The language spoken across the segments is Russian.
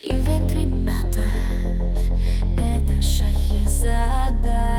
Привет, ребята, это Шахерзада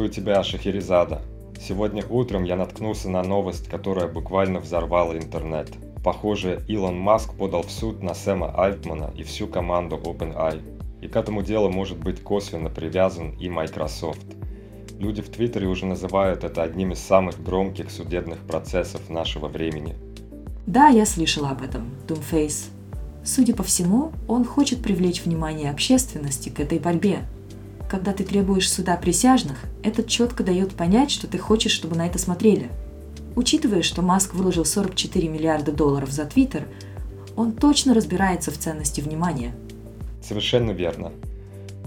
Приветствую тебя, Шахерезада. Сегодня утром я наткнулся на новость, которая буквально взорвала интернет. Похоже, Илон Маск подал в суд на Сэма Альтмана и всю команду OpenAI. И к этому делу может быть косвенно привязан и Microsoft. Люди в Твиттере уже называют это одним из самых громких судебных процессов нашего времени. Да, я слышала об этом, Doomface. Судя по всему, он хочет привлечь внимание общественности к этой борьбе. Когда ты требуешь суда присяжных, это четко дает понять, что ты хочешь, чтобы на это смотрели. Учитывая, что Маск выложил 44 миллиарда долларов за Твиттер, он точно разбирается в ценности внимания. Совершенно верно.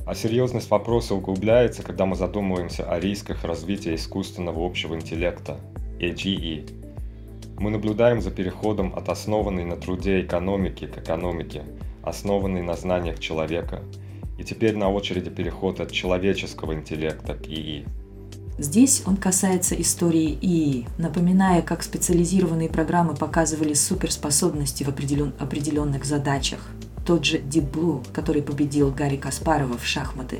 А серьезность вопроса углубляется, когда мы задумываемся о рисках развития искусственного общего интеллекта, AGE. Мы наблюдаем за переходом от основанной на труде экономики к экономике, основанной на знаниях человека. И теперь на очереди переход от человеческого интеллекта к ИИ. Здесь он касается истории ИИ, напоминая, как специализированные программы показывали суперспособности в определен- определенных задачах. Тот же Deep Blue, который победил Гарри Каспарова в шахматы.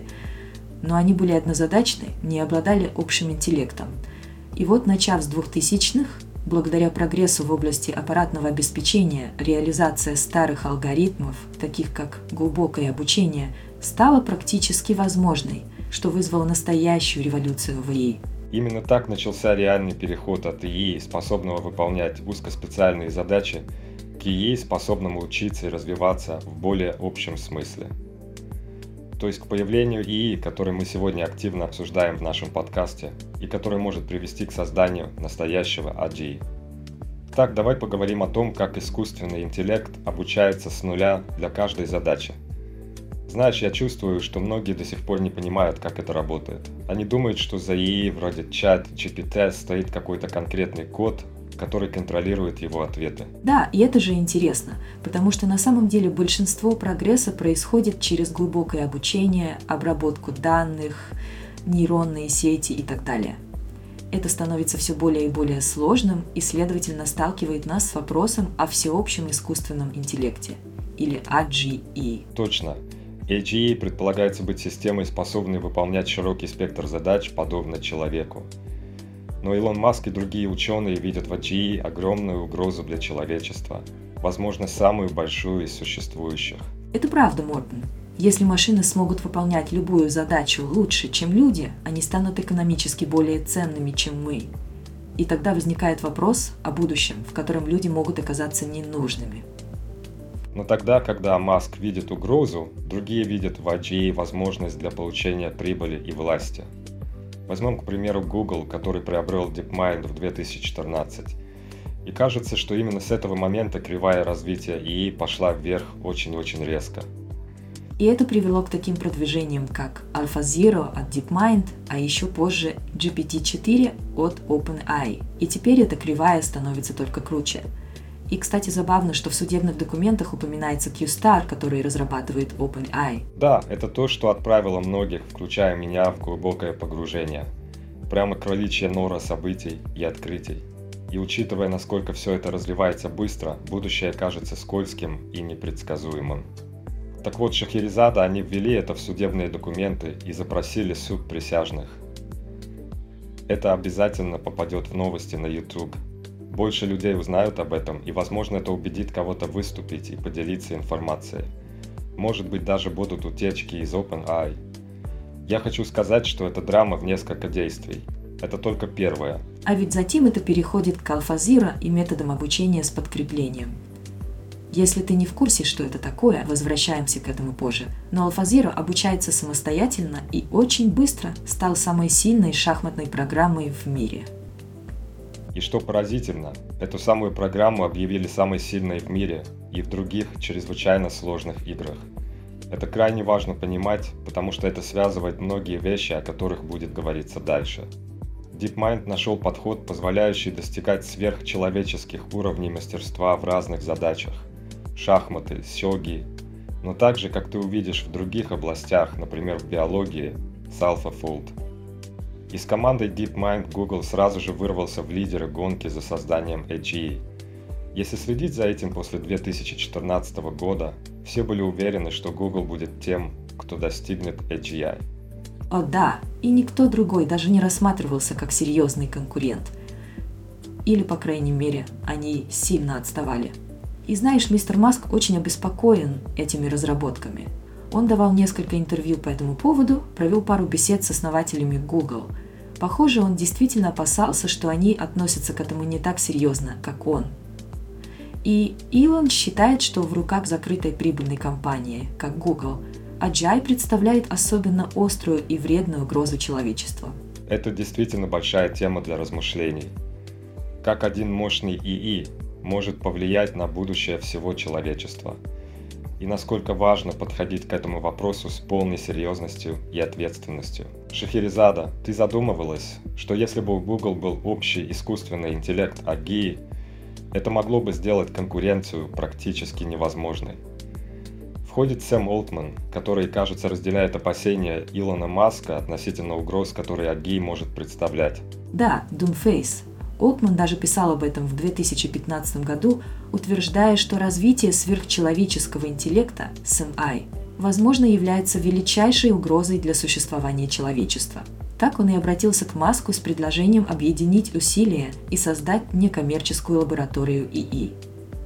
Но они были однозадачны, не обладали общим интеллектом. И вот, начав с 2000-х, благодаря прогрессу в области аппаратного обеспечения, реализация старых алгоритмов, таких как глубокое обучение, стала практически возможной, что вызвало настоящую революцию в ИИ. Именно так начался реальный переход от ИИ, способного выполнять узкоспециальные задачи, к ИИ, способному учиться и развиваться в более общем смысле. То есть к появлению ИИ, который мы сегодня активно обсуждаем в нашем подкасте и который может привести к созданию настоящего AGI. Так, давай поговорим о том, как искусственный интеллект обучается с нуля для каждой задачи. Знаешь, я чувствую, что многие до сих пор не понимают, как это работает. Они думают, что за ИИ вроде чат GPT стоит какой-то конкретный код, который контролирует его ответы. Да, и это же интересно, потому что на самом деле большинство прогресса происходит через глубокое обучение, обработку данных, нейронные сети и так далее. Это становится все более и более сложным и, следовательно, сталкивает нас с вопросом о всеобщем искусственном интеллекте, или AGE. Точно. AGE предполагается быть системой, способной выполнять широкий спектр задач, подобно человеку. Но Илон Маск и другие ученые видят в AGE огромную угрозу для человечества, возможно, самую большую из существующих. Это правда, Мортон. Если машины смогут выполнять любую задачу лучше, чем люди, они станут экономически более ценными, чем мы. И тогда возникает вопрос о будущем, в котором люди могут оказаться ненужными. Но тогда, когда Маск видит угрозу, другие видят в AGE возможность для получения прибыли и власти. Возьмем, к примеру, Google, который приобрел DeepMind в 2014. И кажется, что именно с этого момента кривая развития ИИ пошла вверх очень-очень резко. И это привело к таким продвижениям, как AlphaZero от DeepMind, а еще позже GPT-4 от OpenAI. И теперь эта кривая становится только круче. И, кстати, забавно, что в судебных документах упоминается QStar, который разрабатывает OpenAI. Да, это то, что отправило многих, включая меня, в глубокое погружение. Прямо кроличья нора событий и открытий. И учитывая, насколько все это развивается быстро, будущее кажется скользким и непредсказуемым. Так вот, Шахерезада, они ввели это в судебные документы и запросили суд присяжных. Это обязательно попадет в новости на YouTube. Больше людей узнают об этом, и, возможно, это убедит кого-то выступить и поделиться информацией. Может быть, даже будут утечки из OpenAI. Я хочу сказать, что это драма в несколько действий. Это только первое. А ведь затем это переходит к алфазира и методам обучения с подкреплением. Если ты не в курсе, что это такое, возвращаемся к этому позже. Но AlphaZero обучается самостоятельно и очень быстро стал самой сильной шахматной программой в мире. И что поразительно, эту самую программу объявили самой сильной в мире и в других чрезвычайно сложных играх. Это крайне важно понимать, потому что это связывает многие вещи, о которых будет говориться дальше. DeepMind нашел подход, позволяющий достигать сверхчеловеческих уровней мастерства в разных задачах. Шахматы, сёги, но также, как ты увидишь в других областях, например в биологии, с AlphaFold. И с командой DeepMind Google сразу же вырвался в лидеры гонки за созданием AGE. Если следить за этим после 2014 года, все были уверены, что Google будет тем, кто достигнет AGI. О да, и никто другой даже не рассматривался как серьезный конкурент. Или, по крайней мере, они сильно отставали. И знаешь, мистер Маск очень обеспокоен этими разработками. Он давал несколько интервью по этому поводу, провел пару бесед с основателями Google. Похоже, он действительно опасался, что они относятся к этому не так серьезно, как он. И Илон считает, что в руках закрытой прибыльной компании, как Google – Аджай представляет особенно острую и вредную угрозу человечеству. Это действительно большая тема для размышлений. Как один мощный ИИ может повлиять на будущее всего человечества? И насколько важно подходить к этому вопросу с полной серьезностью и ответственностью. Шахерезада, ты задумывалась, что если бы у Google был общий искусственный интеллект АГИ, это могло бы сделать конкуренцию практически невозможной. Входит Сэм Олтман, который, кажется, разделяет опасения Илона Маска относительно угроз, которые АГИ может представлять. Да, Doomface. Олтман даже писал об этом в 2015 году, утверждая, что развитие сверхчеловеческого интеллекта, SMI, возможно, является величайшей угрозой для существования человечества. Так он и обратился к Маску с предложением объединить усилия и создать некоммерческую лабораторию ИИ.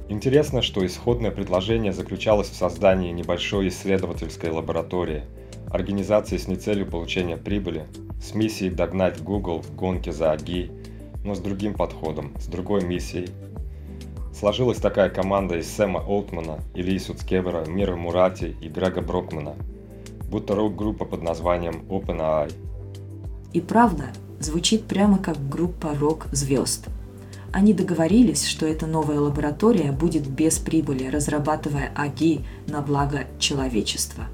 Интересно, что исходное предложение заключалось в создании небольшой исследовательской лаборатории, организации с нецелью получения прибыли, с миссией догнать Google в гонке за АГИ, но с другим подходом, с другой миссией. Сложилась такая команда из Сэма Олтмана, Ильи Суцкевера, Мира Мурати и Грега Брокмана, будто рок-группа под названием OpenAI. И правда, звучит прямо как группа рок-звезд – они договорились, что эта новая лаборатория будет без прибыли, разрабатывая АГИ на благо человечества.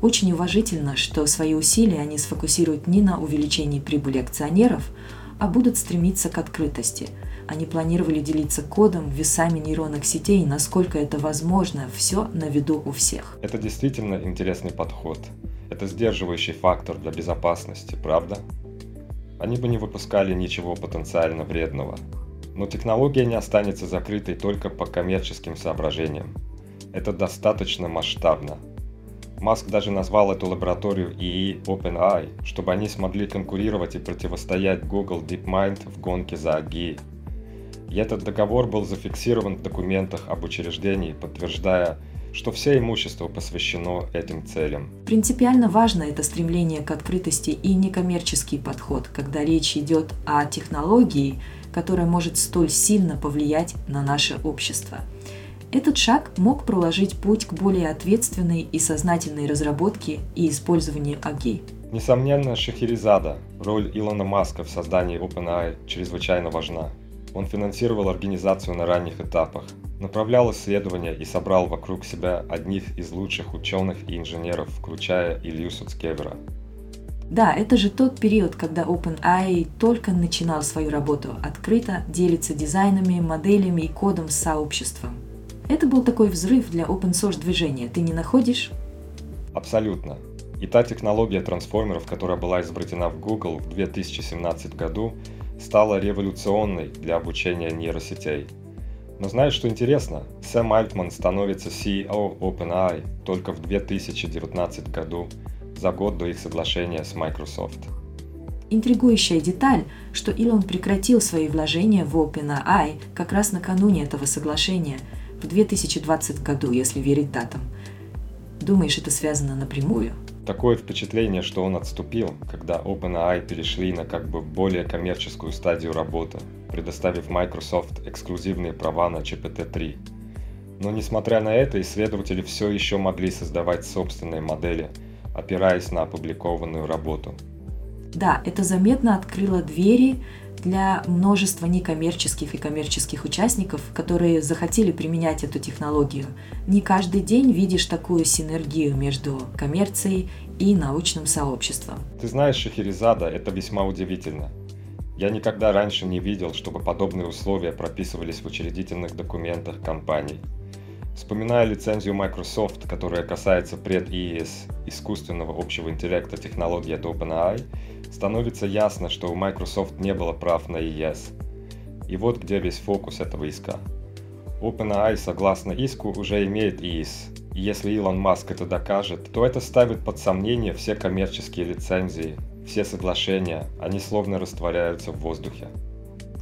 Очень уважительно, что свои усилия они сфокусируют не на увеличении прибыли акционеров, а будут стремиться к открытости. Они планировали делиться кодом, весами нейронных сетей, насколько это возможно, все на виду у всех. Это действительно интересный подход. Это сдерживающий фактор для безопасности, правда? Они бы не выпускали ничего потенциально вредного, но технология не останется закрытой только по коммерческим соображениям. Это достаточно масштабно. Маск даже назвал эту лабораторию ИИ OpenAI, чтобы они смогли конкурировать и противостоять Google DeepMind в гонке за АГИ. И этот договор был зафиксирован в документах об учреждении, подтверждая, что все имущество посвящено этим целям. Принципиально важно это стремление к открытости и некоммерческий подход, когда речь идет о технологии, которая может столь сильно повлиять на наше общество. Этот шаг мог проложить путь к более ответственной и сознательной разработке и использованию АГИ. Несомненно, Шахерезада, роль Илона Маска в создании OpenAI чрезвычайно важна. Он финансировал организацию на ранних этапах, направлял исследования и собрал вокруг себя одних из лучших ученых и инженеров, включая Илью Суцкевера. Да, это же тот период, когда OpenAI только начинал свою работу, открыто делится дизайнами, моделями и кодом с сообществом. Это был такой взрыв для open source движения, ты не находишь? Абсолютно. И та технология трансформеров, которая была изобретена в Google в 2017 году, стала революционной для обучения нейросетей. Но знаешь, что интересно? Сэм Альтман становится CEO OpenAI только в 2019 году, за год до их соглашения с Microsoft. Интригующая деталь, что Илон прекратил свои вложения в OpenAI как раз накануне этого соглашения, в 2020 году, если верить датам. Думаешь, это связано напрямую? Такое впечатление, что он отступил, когда OpenAI перешли на как бы более коммерческую стадию работы, предоставив Microsoft эксклюзивные права на GPT-3. Но несмотря на это, исследователи все еще могли создавать собственные модели, опираясь на опубликованную работу. Да, это заметно открыло двери для множества некоммерческих и коммерческих участников, которые захотели применять эту технологию. Не каждый день видишь такую синергию между коммерцией и научным сообществом. Ты знаешь, Шахерезада, это весьма удивительно. Я никогда раньше не видел, чтобы подобные условия прописывались в учредительных документах компаний. Вспоминая лицензию Microsoft, которая касается пред-IES искусственного общего интеллекта технологии от OpenAI, становится ясно, что у Microsoft не было прав на ES. И вот где весь фокус этого иска. OpenAI, согласно иску, уже имеет ES, и если Илон Маск это докажет, то это ставит под сомнение все коммерческие лицензии, все соглашения, они словно растворяются в воздухе.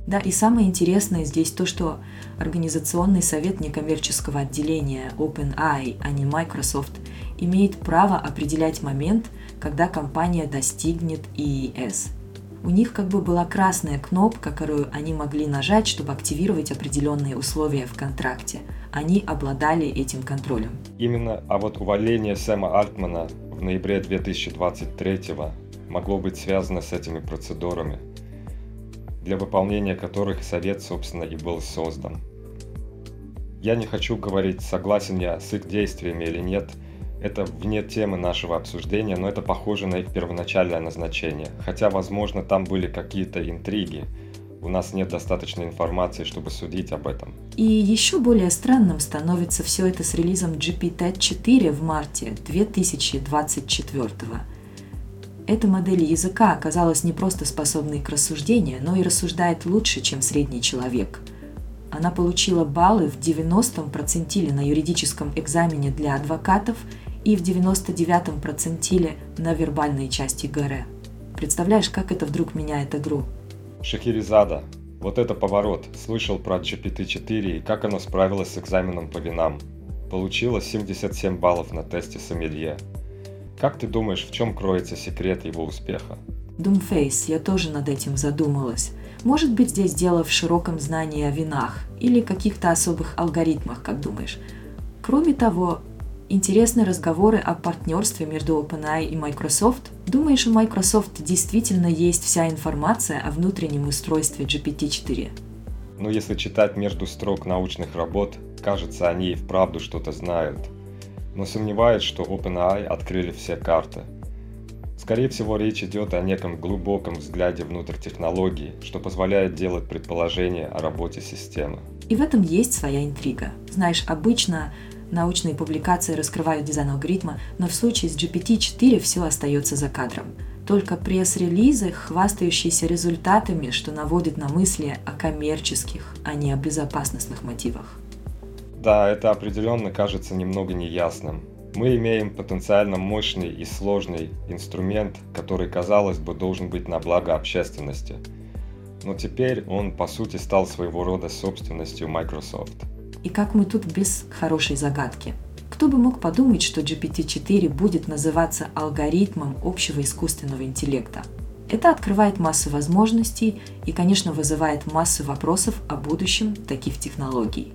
Да, и самое интересное здесь то, что Организационный совет некоммерческого отделения OpenAI, а не Microsoft, имеет право определять момент, когда компания достигнет EES. У них как бы была красная кнопка, которую они могли нажать, чтобы активировать определенные условия в контракте. Они обладали этим контролем. Именно, а вот увольнение Сэма Альтмана в ноябре 2023 могло быть связано с этими процедурами, для выполнения которых совет, собственно, и был создан. Я не хочу говорить, согласен я с их действиями или нет – это вне темы нашего обсуждения, но это похоже на их первоначальное назначение. Хотя, возможно, там были какие-то интриги. У нас нет достаточной информации, чтобы судить об этом. И еще более странным становится все это с релизом GPT-4 в марте 2024 эта модель языка оказалась не просто способной к рассуждению, но и рассуждает лучше, чем средний человек. Она получила баллы в 90-м процентиле на юридическом экзамене для адвокатов и в 99-м процентиле на вербальной части ГР. Представляешь, как это вдруг меняет игру? Шахерезада. Вот это поворот. Слышал про GPT-4 и как оно справилось с экзаменом по винам. Получила 77 баллов на тесте Сомелье. Как ты думаешь, в чем кроется секрет его успеха? Думфейс, я тоже над этим задумалась. Может быть, здесь дело в широком знании о винах или каких-то особых алгоритмах, как думаешь? Кроме того, Интересны разговоры о партнерстве между OpenAI и Microsoft. Думаешь, у Microsoft действительно есть вся информация о внутреннем устройстве GPT-4? Ну, если читать между строк научных работ, кажется, они и вправду что-то знают. Но сомневаюсь, что OpenAI открыли все карты. Скорее всего, речь идет о неком глубоком взгляде внутрь технологии, что позволяет делать предположения о работе системы. И в этом есть своя интрига. Знаешь, обычно научные публикации раскрывают дизайн алгоритма, но в случае с GPT-4 все остается за кадром. Только пресс-релизы, хвастающиеся результатами, что наводит на мысли о коммерческих, а не о безопасностных мотивах. Да, это определенно кажется немного неясным. Мы имеем потенциально мощный и сложный инструмент, который, казалось бы, должен быть на благо общественности. Но теперь он, по сути, стал своего рода собственностью Microsoft – и как мы тут без хорошей загадки? Кто бы мог подумать, что GPT-4 будет называться алгоритмом общего искусственного интеллекта? Это открывает массу возможностей и, конечно, вызывает массу вопросов о будущем таких технологий.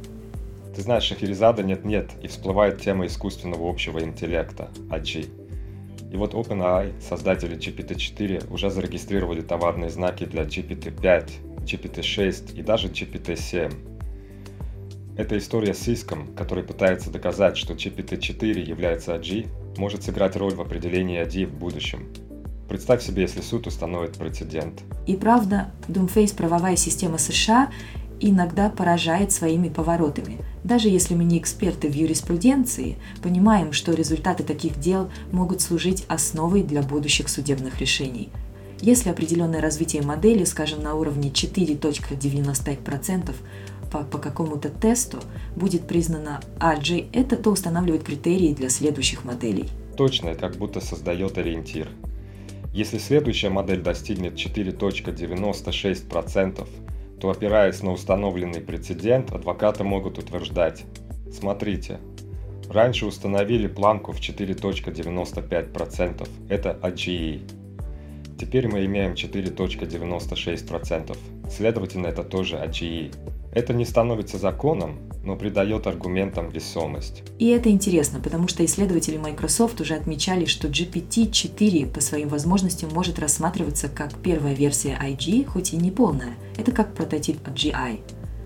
Ты знаешь, Шахерезада нет-нет, и всплывает тема искусственного общего интеллекта, АГ. И вот OpenAI, создатели GPT-4, уже зарегистрировали товарные знаки для GPT-5, GPT-6 и даже GPT-7. Эта история с иском, который пытается доказать, что GPT-4 является AG, может сыграть роль в определении AD в будущем. Представь себе, если суд установит прецедент. И правда, Doomface правовая система США иногда поражает своими поворотами. Даже если мы не эксперты в юриспруденции, понимаем, что результаты таких дел могут служить основой для будущих судебных решений. Если определенное развитие модели, скажем, на уровне 4.95% по, по какому-то тесту будет признано RJ, это то устанавливает критерии для следующих моделей. Точно, как будто создает ориентир. Если следующая модель достигнет 4.96%, то опираясь на установленный прецедент, адвокаты могут утверждать, смотрите, раньше установили планку в 4.95%, это AGE. Теперь мы имеем 4.96%, следовательно это тоже AGE. Это не становится законом, но придает аргументам весомость. И это интересно, потому что исследователи Microsoft уже отмечали, что GPT-4 по своим возможностям может рассматриваться как первая версия IG, хоть и не полная. Это как прототип GI.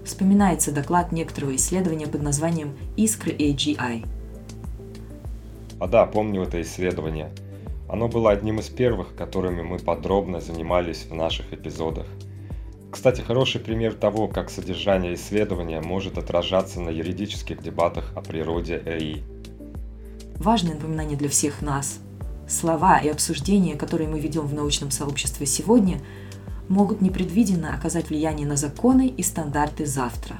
Вспоминается доклад некоторого исследования под названием «Искры AGI». А да, помню это исследование. Оно было одним из первых, которыми мы подробно занимались в наших эпизодах – кстати, хороший пример того, как содержание исследования может отражаться на юридических дебатах о природе ЭИ. Важное напоминание для всех нас. Слова и обсуждения, которые мы ведем в научном сообществе сегодня, могут непредвиденно оказать влияние на законы и стандарты завтра.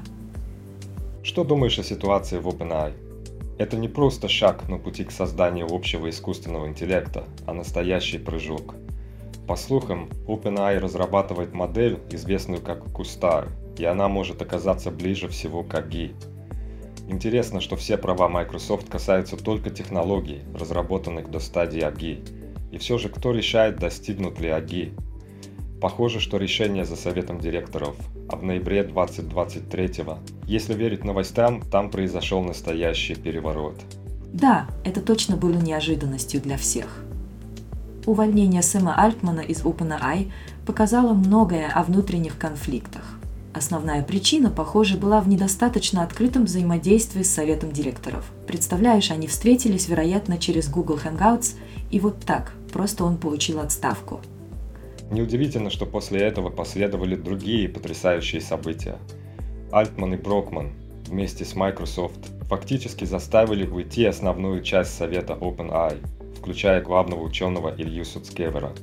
Что думаешь о ситуации в OpenAI? Это не просто шаг на пути к созданию общего искусственного интеллекта, а настоящий прыжок – по слухам, OpenAI разрабатывает модель, известную как Кустар, и она может оказаться ближе всего к AGI. Интересно, что все права Microsoft касаются только технологий, разработанных до стадии AGI. И все же, кто решает, достигнут ли AGI? Похоже, что решение за советом директоров, а в ноябре 2023 если верить новостям, там произошел настоящий переворот. Да, это точно было неожиданностью для всех. Увольнение Сэма Альтмана из OpenAI показало многое о внутренних конфликтах. Основная причина, похоже, была в недостаточно открытом взаимодействии с советом директоров. Представляешь, они встретились, вероятно, через Google Hangouts, и вот так, просто он получил отставку. Неудивительно, что после этого последовали другие потрясающие события. Альтман и Брокман вместе с Microsoft фактически заставили уйти основную часть совета OpenAI – включая главного ученого Илью Суцкевера.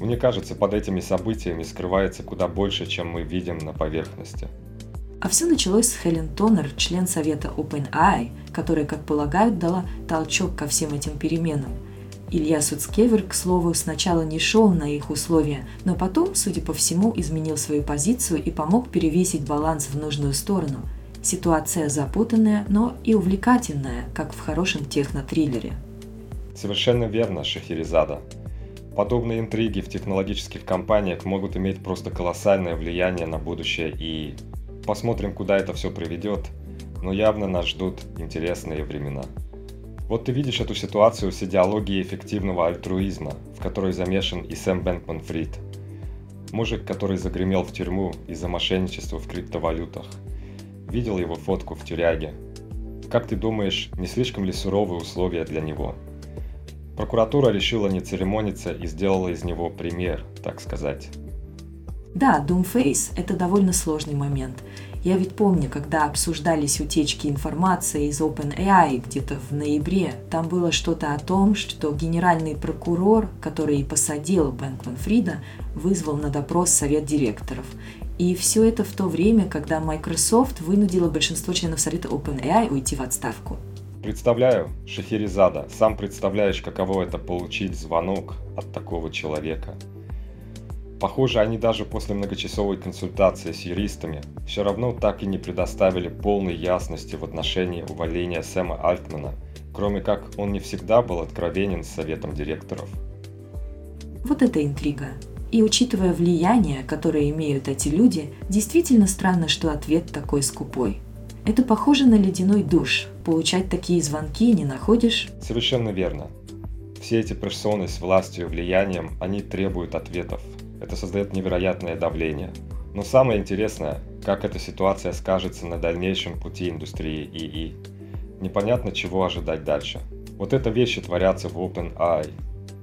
Мне кажется, под этими событиями скрывается куда больше, чем мы видим на поверхности. А все началось с Хелен Тонер, член совета OpenAI, которая, как полагают, дала толчок ко всем этим переменам. Илья Суцкевер, к слову, сначала не шел на их условия, но потом, судя по всему, изменил свою позицию и помог перевесить баланс в нужную сторону. Ситуация запутанная, но и увлекательная, как в хорошем техно-триллере. Совершенно верно, Шахерезада. Подобные интриги в технологических компаниях могут иметь просто колоссальное влияние на будущее и посмотрим, куда это все приведет, но явно нас ждут интересные времена. Вот ты видишь эту ситуацию с идеологией эффективного альтруизма, в которой замешан и Сэм Бэнкман Фрид. Мужик, который загремел в тюрьму из-за мошенничества в криптовалютах. Видел его фотку в тюряге. Как ты думаешь, не слишком ли суровые условия для него? Прокуратура решила не церемониться и сделала из него пример, так сказать. Да, Doomface – это довольно сложный момент. Я ведь помню, когда обсуждались утечки информации из OpenAI где-то в ноябре, там было что-то о том, что генеральный прокурор, который посадил Бэнкман Фрида, вызвал на допрос совет директоров. И все это в то время, когда Microsoft вынудила большинство членов совета OpenAI уйти в отставку. Представляю, Шахерезада, сам представляешь, каково это получить звонок от такого человека. Похоже, они даже после многочасовой консультации с юристами все равно так и не предоставили полной ясности в отношении увольнения Сэма Альтмана, кроме как он не всегда был откровенен с советом директоров. Вот это интрига. И учитывая влияние, которое имеют эти люди, действительно странно, что ответ такой скупой – это похоже на ледяной душ. Получать такие звонки не находишь? Совершенно верно. Все эти персоны с властью и влиянием, они требуют ответов. Это создает невероятное давление. Но самое интересное, как эта ситуация скажется на дальнейшем пути индустрии ИИ. Непонятно, чего ожидать дальше. Вот это вещи творятся в OpenAI,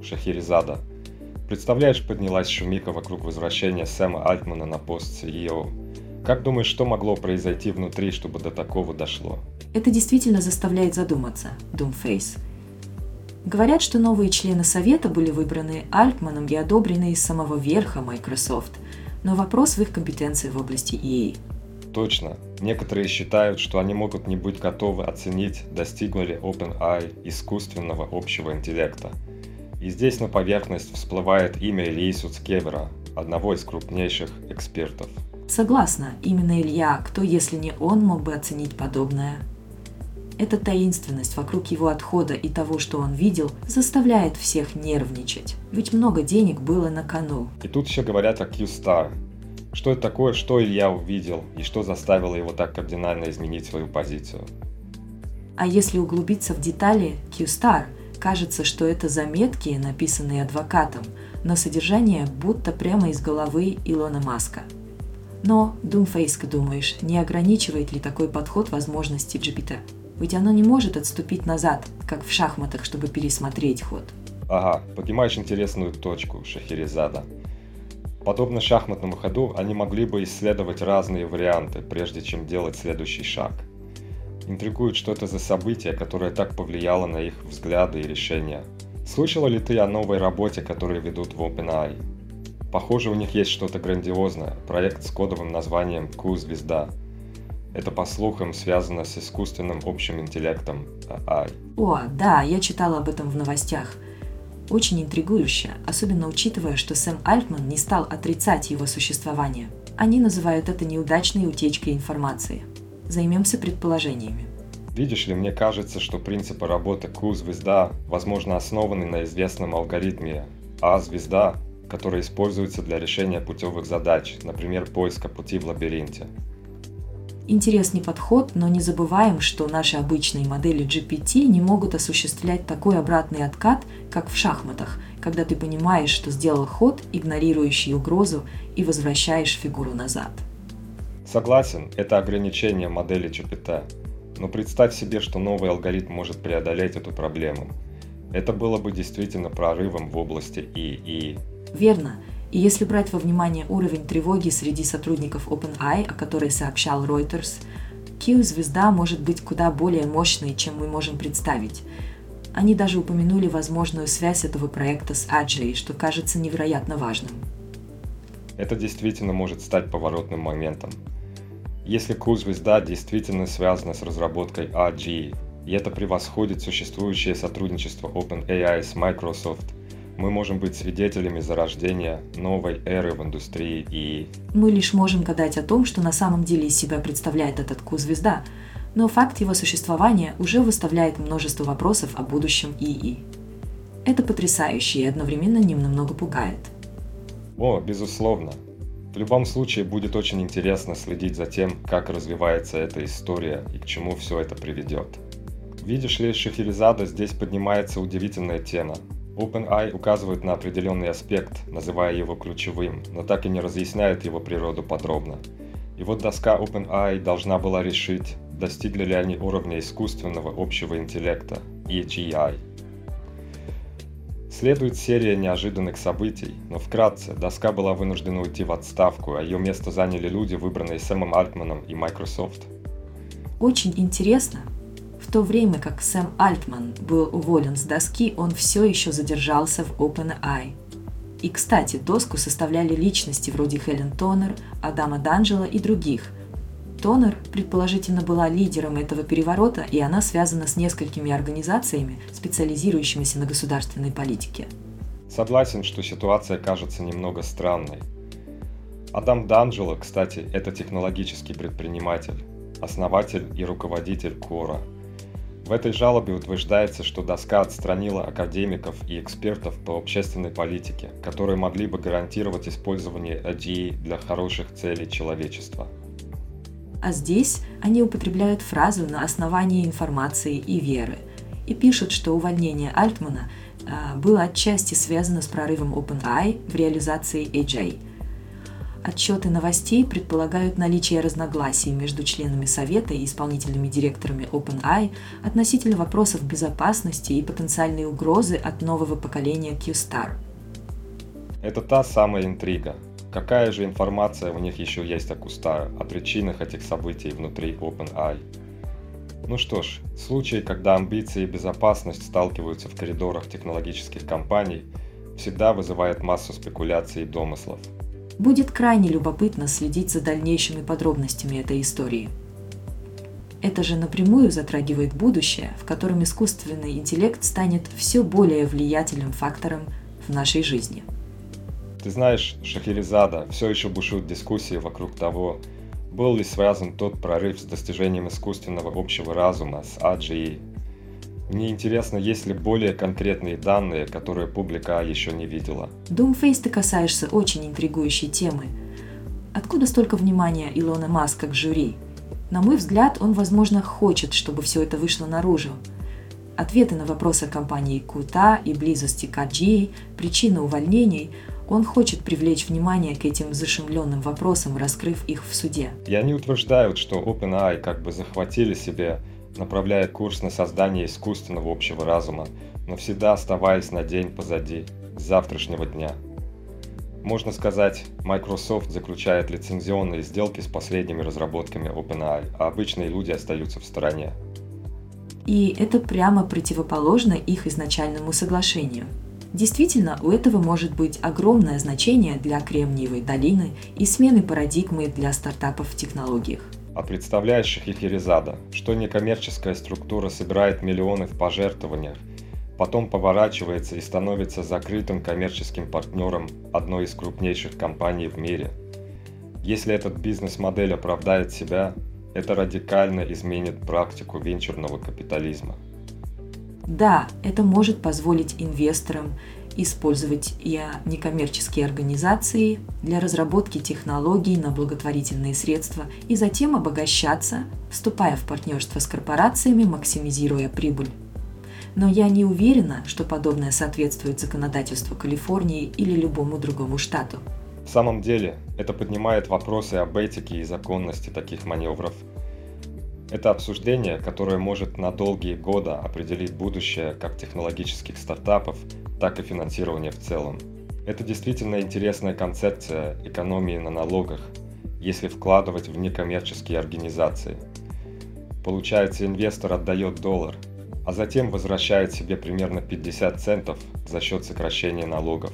Шахерезада. Представляешь, поднялась шумика вокруг возвращения Сэма Альтмана на пост CEO. Как думаешь, что могло произойти внутри, чтобы до такого дошло? Это действительно заставляет задуматься, Doomface. Говорят, что новые члены Совета были выбраны Альтманом и одобрены из самого верха Microsoft, но вопрос в их компетенции в области EA. Точно. Некоторые считают, что они могут не быть готовы оценить, достигли ли OpenAI искусственного общего интеллекта. И здесь на поверхность всплывает имя Ильи Суцкевера, одного из крупнейших экспертов. Согласна, именно Илья, кто если не он мог бы оценить подобное? Эта таинственность вокруг его отхода и того, что он видел, заставляет всех нервничать. Ведь много денег было на кону. И тут все говорят о Q-Star. Что это такое, что Илья увидел и что заставило его так кардинально изменить свою позицию? А если углубиться в детали, Q-Star кажется, что это заметки, написанные адвокатом, но содержание будто прямо из головы Илона Маска. Но, Думфейска, думаешь, не ограничивает ли такой подход возможности GPT? Ведь оно не может отступить назад, как в шахматах, чтобы пересмотреть ход. Ага, поднимаешь интересную точку, Шахерезада. Подобно шахматному ходу, они могли бы исследовать разные варианты, прежде чем делать следующий шаг. Интригует, что это за событие, которое так повлияло на их взгляды и решения. Слышала ли ты о новой работе, которую ведут в OpenAI? Похоже, у них есть что-то грандиозное, проект с кодовым названием Q-звезда – это, по слухам, связано с искусственным общим интеллектом AI. О, да, я читала об этом в новостях. Очень интригующе, особенно учитывая, что Сэм Альтман не стал отрицать его существование. Они называют это неудачной утечкой информации. Займемся предположениями. Видишь ли, мне кажется, что принципы работы Q-звезда, возможно, основаны на известном алгоритме А-звезда, который используется для решения путевых задач, например, поиска пути в лабиринте. Интересный подход, но не забываем, что наши обычные модели GPT не могут осуществлять такой обратный откат, как в шахматах, когда ты понимаешь, что сделал ход, игнорирующий угрозу, и возвращаешь фигуру назад. Согласен, это ограничение модели GPT. Но представь себе, что новый алгоритм может преодолеть эту проблему. Это было бы действительно прорывом в области ИИ. Верно. И если брать во внимание уровень тревоги среди сотрудников OpenAI, о которой сообщал Reuters, Q-звезда может быть куда более мощной, чем мы можем представить. Они даже упомянули возможную связь этого проекта с Ajay, что кажется невероятно важным. Это действительно может стать поворотным моментом. Если Q-звезда действительно связана с разработкой AG, и это превосходит существующее сотрудничество OpenAI с Microsoft – мы можем быть свидетелями зарождения новой эры в индустрии и... Мы лишь можем гадать о том, что на самом деле из себя представляет этот Q-звезда, но факт его существования уже выставляет множество вопросов о будущем ИИ. Это потрясающе и одновременно немного пугает. О, безусловно. В любом случае будет очень интересно следить за тем, как развивается эта история и к чему все это приведет. Видишь ли, Шахерезада здесь поднимается удивительная тема, OpenAI указывает на определенный аспект, называя его ключевым, но так и не разъясняет его природу подробно. И вот доска OpenAI должна была решить, достигли ли они уровня искусственного общего интеллекта, EGI. Следует серия неожиданных событий, но вкратце, доска была вынуждена уйти в отставку, а ее место заняли люди, выбранные Сэмом Альтманом и Microsoft. Очень интересно, в то время как Сэм Альтман был уволен с доски, он все еще задержался в OpenAI. И, кстати, доску составляли личности вроде Хелен Тонер, Адама Данджела и других. Тонер, предположительно, была лидером этого переворота, и она связана с несколькими организациями, специализирующимися на государственной политике. Согласен, что ситуация кажется немного странной. Адам Данджело, кстати, это технологический предприниматель, основатель и руководитель Кора – в этой жалобе утверждается, что доска отстранила академиков и экспертов по общественной политике, которые могли бы гарантировать использование AGI для хороших целей человечества. А здесь они употребляют фразу на основании информации и веры и пишут, что увольнение Альтмана а, было отчасти связано с прорывом OpenAI в реализации AJ. Отчеты новостей предполагают наличие разногласий между членами Совета и исполнительными директорами OpenAI относительно вопросов безопасности и потенциальной угрозы от нового поколения QStar. Это та самая интрига. Какая же информация у них еще есть о Кустар, о причинах этих событий внутри OpenAI? Ну что ж, случаи, когда амбиции и безопасность сталкиваются в коридорах технологических компаний, всегда вызывает массу спекуляций и домыслов. Будет крайне любопытно следить за дальнейшими подробностями этой истории. Это же напрямую затрагивает будущее, в котором искусственный интеллект станет все более влиятельным фактором в нашей жизни. Ты знаешь, Шахерезада, все еще бушуют дискуссии вокруг того, был ли связан тот прорыв с достижением искусственного общего разума с AGI. Мне интересно, есть ли более конкретные данные, которые публика еще не видела. Думфейс, ты касаешься очень интригующей темы. Откуда столько внимания Илона Маска к жюри? На мой взгляд, он, возможно, хочет, чтобы все это вышло наружу. Ответы на вопросы компании Кута и близости к AGI, причины увольнений – он хочет привлечь внимание к этим зашимленным вопросам, раскрыв их в суде. И они утверждают, что OpenAI как бы захватили себе, направляя курс на создание искусственного общего разума, навсегда оставаясь на день позади, завтрашнего дня. Можно сказать, Microsoft заключает лицензионные сделки с последними разработками OpenAI, а обычные люди остаются в стороне. И это прямо противоположно их изначальному соглашению – Действительно, у этого может быть огромное значение для Кремниевой долины и смены парадигмы для стартапов в технологиях. А представляешь, Шахихерезада, что некоммерческая структура собирает миллионы в пожертвованиях, потом поворачивается и становится закрытым коммерческим партнером одной из крупнейших компаний в мире. Если этот бизнес-модель оправдает себя, это радикально изменит практику венчурного капитализма. Да, это может позволить инвесторам использовать и некоммерческие организации для разработки технологий на благотворительные средства и затем обогащаться, вступая в партнерство с корпорациями, максимизируя прибыль. Но я не уверена, что подобное соответствует законодательству Калифорнии или любому другому штату. В самом деле, это поднимает вопросы об этике и законности таких маневров – это обсуждение, которое может на долгие годы определить будущее как технологических стартапов, так и финансирования в целом. Это действительно интересная концепция экономии на налогах, если вкладывать в некоммерческие организации. Получается, инвестор отдает доллар, а затем возвращает себе примерно 50 центов за счет сокращения налогов.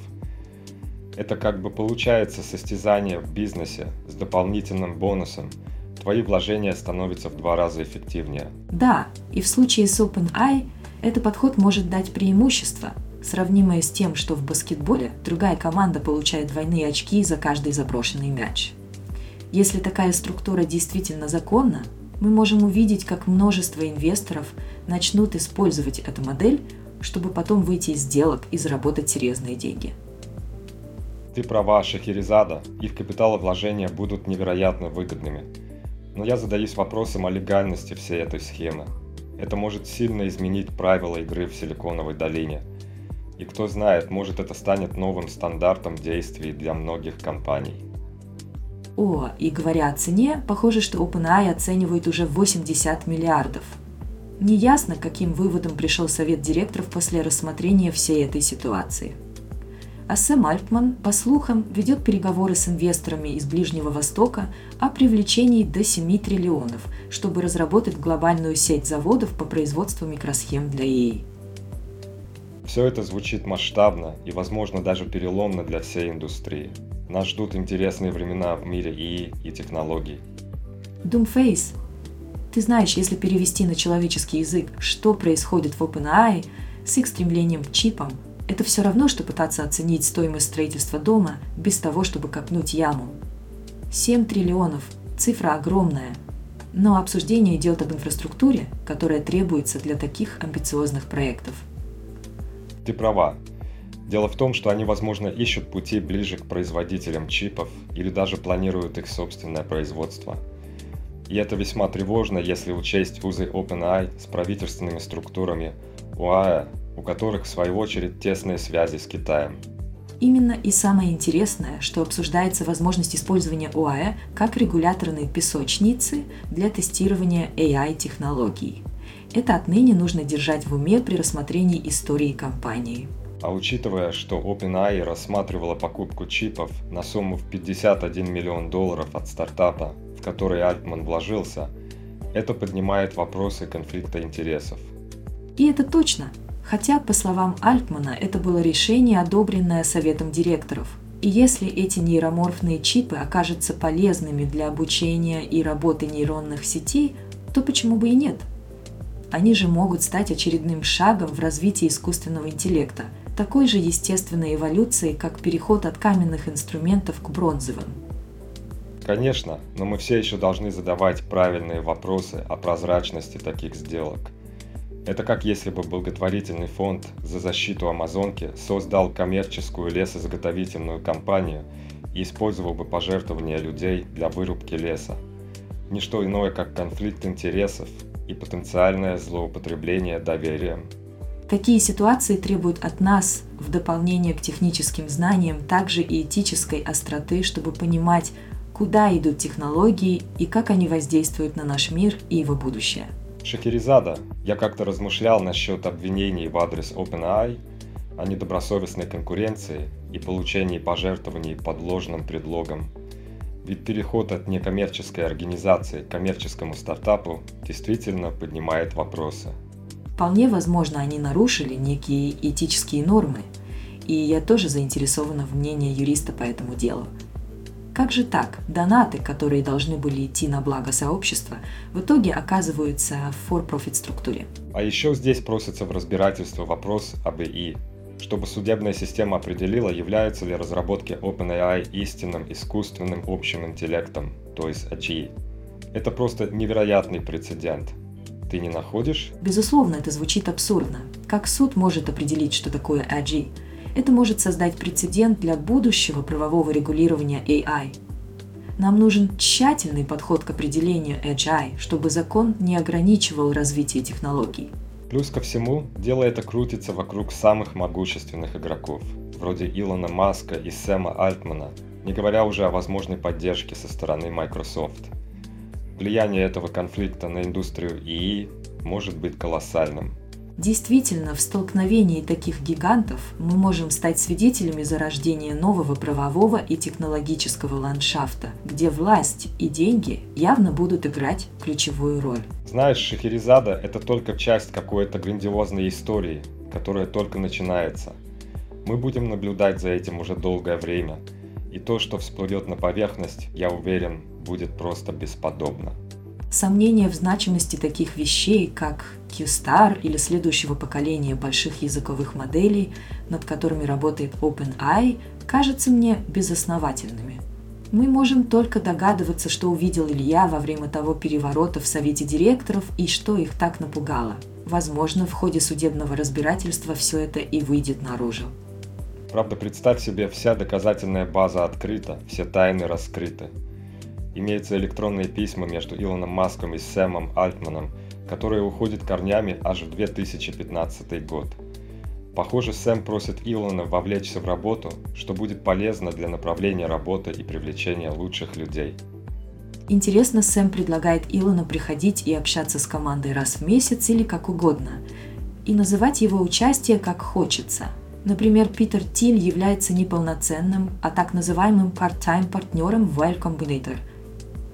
Это как бы получается состязание в бизнесе с дополнительным бонусом – твои вложения становятся в два раза эффективнее. Да, и в случае с OpenAI этот подход может дать преимущество, сравнимое с тем, что в баскетболе другая команда получает двойные очки за каждый заброшенный мяч. Если такая структура действительно законна, мы можем увидеть, как множество инвесторов начнут использовать эту модель, чтобы потом выйти из сделок и заработать серьезные деньги. Ты права, Шахерезада, их капиталовложения будут невероятно выгодными – но я задаюсь вопросом о легальности всей этой схемы. Это может сильно изменить правила игры в Силиконовой долине. И кто знает, может это станет новым стандартом действий для многих компаний. О, и говоря о цене, похоже, что OpenAI оценивает уже 80 миллиардов. Неясно, каким выводом пришел совет директоров после рассмотрения всей этой ситуации – а Сэм Альтман, по слухам, ведет переговоры с инвесторами из Ближнего Востока о привлечении до 7 триллионов, чтобы разработать глобальную сеть заводов по производству микросхем для ИИ. Все это звучит масштабно и, возможно, даже переломно для всей индустрии. Нас ждут интересные времена в мире ИИ и технологий. Doomface. Ты знаешь, если перевести на человеческий язык, что происходит в OpenAI с их стремлением к чипам, это все равно, что пытаться оценить стоимость строительства дома без того, чтобы копнуть яму. 7 триллионов – цифра огромная. Но обсуждение идет об инфраструктуре, которая требуется для таких амбициозных проектов. Ты права. Дело в том, что они, возможно, ищут пути ближе к производителям чипов или даже планируют их собственное производство. И это весьма тревожно, если учесть узы OpenAI с правительственными структурами УАЭ у которых в свою очередь тесные связи с Китаем. Именно и самое интересное, что обсуждается возможность использования ОАЭ как регуляторной песочницы для тестирования AI-технологий. Это отныне нужно держать в уме при рассмотрении истории компании. А учитывая, что OpenAI рассматривала покупку чипов на сумму в 51 миллион долларов от стартапа, в который Альтман вложился, это поднимает вопросы конфликта интересов. И это точно. Хотя, по словам Альтмана, это было решение, одобренное советом директоров. И если эти нейроморфные чипы окажутся полезными для обучения и работы нейронных сетей, то почему бы и нет? Они же могут стать очередным шагом в развитии искусственного интеллекта, такой же естественной эволюцией, как переход от каменных инструментов к бронзовым. Конечно, но мы все еще должны задавать правильные вопросы о прозрачности таких сделок. Это как если бы благотворительный фонд за защиту Амазонки создал коммерческую лесозаготовительную компанию и использовал бы пожертвования людей для вырубки леса. Ничто иное, как конфликт интересов и потенциальное злоупотребление доверием. Такие ситуации требуют от нас, в дополнение к техническим знаниям, также и этической остроты, чтобы понимать, куда идут технологии и как они воздействуют на наш мир и его будущее. Шахерезада, я как-то размышлял насчет обвинений в адрес OpenAI о недобросовестной конкуренции и получении пожертвований под ложным предлогом. Ведь переход от некоммерческой организации к коммерческому стартапу действительно поднимает вопросы. Вполне возможно, они нарушили некие этические нормы, и я тоже заинтересована в мнении юриста по этому делу. Как же так? Донаты, которые должны были идти на благо сообщества, в итоге оказываются в for-profit структуре. А еще здесь просится в разбирательство вопрос об ИИ, чтобы судебная система определила, являются ли разработки OpenAI истинным искусственным общим интеллектом, то есть AGI. Это просто невероятный прецедент. Ты не находишь? Безусловно, это звучит абсурдно. Как суд может определить, что такое AGI? Это может создать прецедент для будущего правового регулирования AI. Нам нужен тщательный подход к определению AGI, чтобы закон не ограничивал развитие технологий. Плюс ко всему, дело это крутится вокруг самых могущественных игроков, вроде Илона Маска и Сэма Альтмана, не говоря уже о возможной поддержке со стороны Microsoft. Влияние этого конфликта на индустрию ИИ может быть колоссальным. Действительно, в столкновении таких гигантов мы можем стать свидетелями зарождения нового правового и технологического ландшафта, где власть и деньги явно будут играть ключевую роль. Знаешь, Шахерезада – это только часть какой-то грандиозной истории, которая только начинается. Мы будем наблюдать за этим уже долгое время, и то, что всплывет на поверхность, я уверен, будет просто бесподобно. Сомнения в значимости таких вещей, как Q-Star или следующего поколения больших языковых моделей, над которыми работает OpenAI, кажутся мне безосновательными. Мы можем только догадываться, что увидел Илья во время того переворота в Совете директоров и что их так напугало. Возможно, в ходе судебного разбирательства все это и выйдет наружу. Правда, представь себе, вся доказательная база открыта, все тайны раскрыты. Имеются электронные письма между Илоном Маском и Сэмом Альтманом, которые уходят корнями аж в 2015 год. Похоже, Сэм просит Илона вовлечься в работу, что будет полезно для направления работы и привлечения лучших людей. Интересно, Сэм предлагает Илону приходить и общаться с командой раз в месяц или как угодно, и называть его участие как хочется. Например, Питер Тиль является неполноценным, а так называемым part-time партнером в Y Combinator –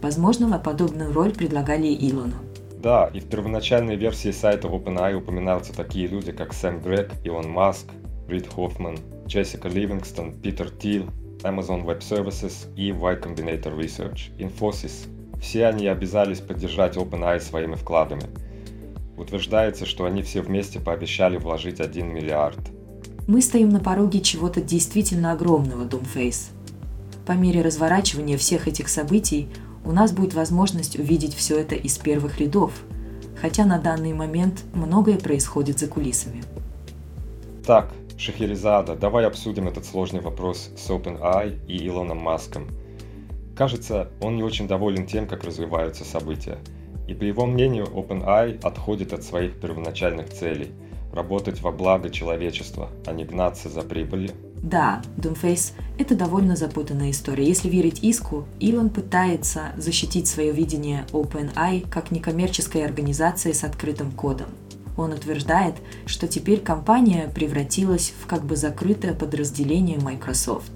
Возможно, подобную роль предлагали Илону. Да, и в первоначальной версии сайта OpenAI упоминаются такие люди, как Сэм Грег, Илон Маск, Рид Хоффман, Джессика Ливингстон, Питер Тил, Amazon Web Services и Y Combinator Research, Infosys. Все они обязались поддержать OpenAI своими вкладами. Утверждается, что они все вместе пообещали вложить 1 миллиард. Мы стоим на пороге чего-то действительно огромного, Doomface. По мере разворачивания всех этих событий у нас будет возможность увидеть все это из первых рядов, хотя на данный момент многое происходит за кулисами. Так, Шахерезада, давай обсудим этот сложный вопрос с OpenAI и Илоном Маском. Кажется, он не очень доволен тем, как развиваются события. И по его мнению, OpenAI отходит от своих первоначальных целей – работать во благо человечества, а не гнаться за прибылью? Да, Doomface – это довольно запутанная история. Если верить иску, Илон пытается защитить свое видение OpenAI как некоммерческой организации с открытым кодом. Он утверждает, что теперь компания превратилась в как бы закрытое подразделение Microsoft.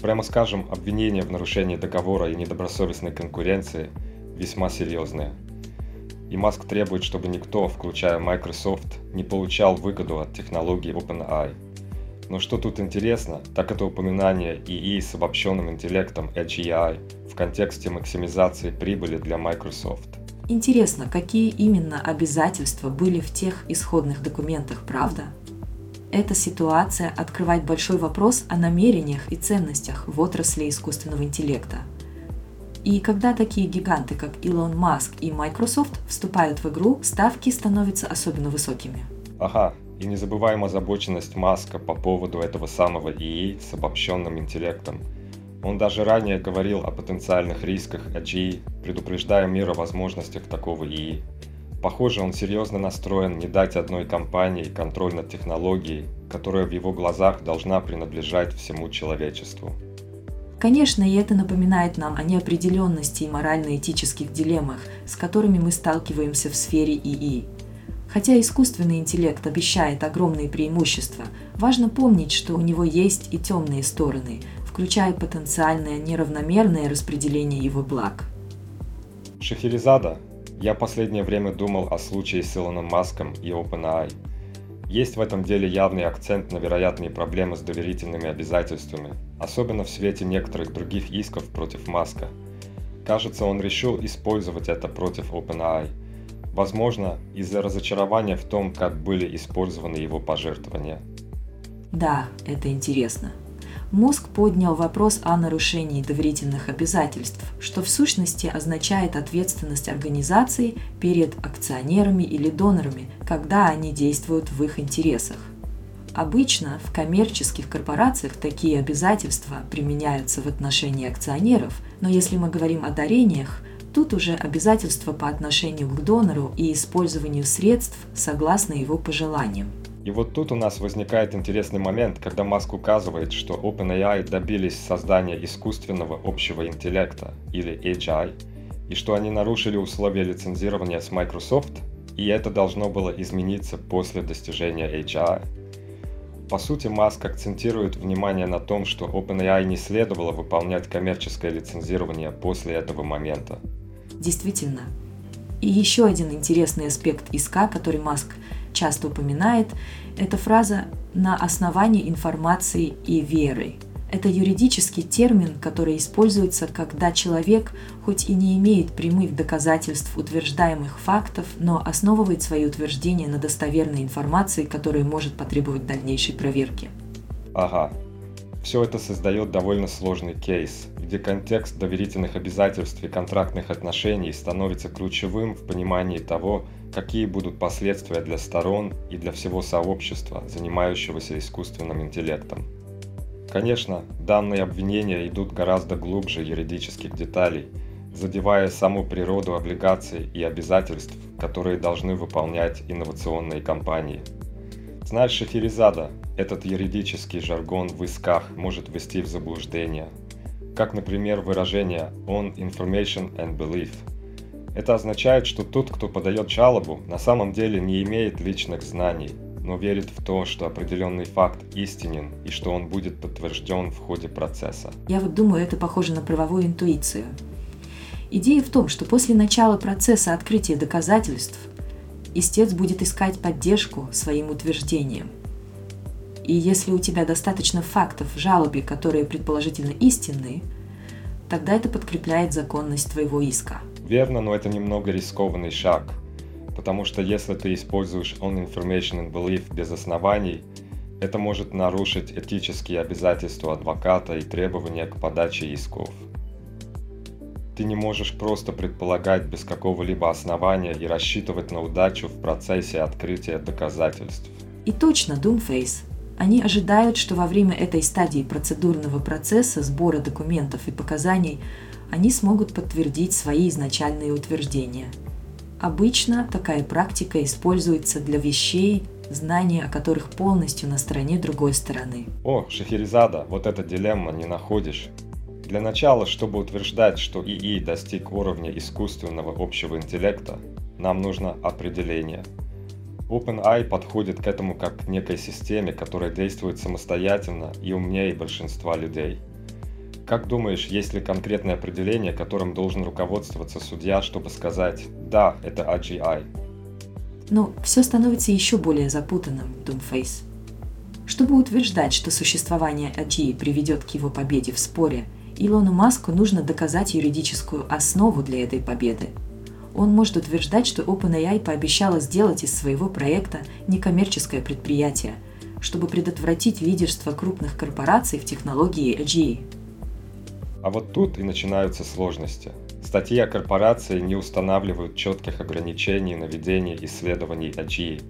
Прямо скажем, обвинение в нарушении договора и недобросовестной конкуренции весьма серьезные. И Маск требует, чтобы никто, включая Microsoft, не получал выгоду от технологии OpenAI – но что тут интересно, так это упоминание ИИ с обобщенным интеллектом AGI в контексте максимизации прибыли для Microsoft. Интересно, какие именно обязательства были в тех исходных документах, правда? Эта ситуация открывает большой вопрос о намерениях и ценностях в отрасли искусственного интеллекта. И когда такие гиганты, как Илон Маск и Microsoft вступают в игру, ставки становятся особенно высокими. Ага, и не забываем озабоченность Маска по поводу этого самого ИИ с обобщенным интеллектом. Он даже ранее говорил о потенциальных рисках AGI, предупреждая мир о возможностях такого ИИ. Похоже, он серьезно настроен не дать одной компании контроль над технологией, которая в его глазах должна принадлежать всему человечеству. Конечно, и это напоминает нам о неопределенности и морально-этических дилеммах, с которыми мы сталкиваемся в сфере ИИ. Хотя искусственный интеллект обещает огромные преимущества, важно помнить, что у него есть и темные стороны, включая потенциальное неравномерное распределение его благ. Шахерезада, я последнее время думал о случае с Илоном Маском и OpenAI. Есть в этом деле явный акцент на вероятные проблемы с доверительными обязательствами, особенно в свете некоторых других исков против Маска. Кажется, он решил использовать это против OpenAI – Возможно, из-за разочарования в том, как были использованы его пожертвования. Да, это интересно. Мозг поднял вопрос о нарушении доверительных обязательств, что в сущности означает ответственность организации перед акционерами или донорами, когда они действуют в их интересах. Обычно в коммерческих корпорациях такие обязательства применяются в отношении акционеров, но если мы говорим о дарениях, Тут уже обязательства по отношению к донору и использованию средств согласно его пожеланиям. И вот тут у нас возникает интересный момент, когда Маск указывает, что OpenAI добились создания искусственного общего интеллекта, или AGI, и что они нарушили условия лицензирования с Microsoft, и это должно было измениться после достижения AGI. По сути, Маск акцентирует внимание на том, что OpenAI не следовало выполнять коммерческое лицензирование после этого момента. Действительно. И еще один интересный аспект ИСКа, который Маск часто упоминает, это фраза «на основании информации и веры». Это юридический термин, который используется, когда человек, хоть и не имеет прямых доказательств утверждаемых фактов, но основывает свои утверждения на достоверной информации, которая может потребовать дальнейшей проверки. Ага. Все это создает довольно сложный кейс, где контекст доверительных обязательств и контрактных отношений становится ключевым в понимании того, какие будут последствия для сторон и для всего сообщества, занимающегося искусственным интеллектом. Конечно, данные обвинения идут гораздо глубже юридических деталей, задевая саму природу облигаций и обязательств, которые должны выполнять инновационные компании. Знаешь, Шахерезада, этот юридический жаргон в исках может ввести в заблуждение – как, например, выражение «on information and belief». Это означает, что тот, кто подает жалобу, на самом деле не имеет личных знаний, но верит в то, что определенный факт истинен и что он будет подтвержден в ходе процесса. Я вот думаю, это похоже на правовую интуицию. Идея в том, что после начала процесса открытия доказательств истец будет искать поддержку своим утверждениям – и если у тебя достаточно фактов в жалобе, которые предположительно истинны, тогда это подкрепляет законность твоего иска. Верно, но это немного рискованный шаг, потому что если ты используешь on information and belief без оснований, это может нарушить этические обязательства адвоката и требования к подаче исков. Ты не можешь просто предполагать без какого-либо основания и рассчитывать на удачу в процессе открытия доказательств. И точно, Doomface, они ожидают, что во время этой стадии процедурного процесса сбора документов и показаний они смогут подтвердить свои изначальные утверждения. Обычно такая практика используется для вещей, знания о которых полностью на стороне другой стороны. О, Шахерезада, вот эта дилемма не находишь? Для начала, чтобы утверждать, что ИИ достиг уровня искусственного общего интеллекта, нам нужно определение. OpenAI подходит к этому как к некой системе, которая действует самостоятельно и умнее большинства людей. Как думаешь, есть ли конкретное определение, которым должен руководствоваться судья, чтобы сказать «да, это AGI»? Но все становится еще более запутанным, Doomface. Чтобы утверждать, что существование AGI приведет к его победе в споре, Илону Маску нужно доказать юридическую основу для этой победы. Он может утверждать, что OpenAI пообещала сделать из своего проекта некоммерческое предприятие, чтобы предотвратить лидерство крупных корпораций в технологии AGI. А вот тут и начинаются сложности. Статьи о корпорации не устанавливают четких ограничений на ведение исследований AGI.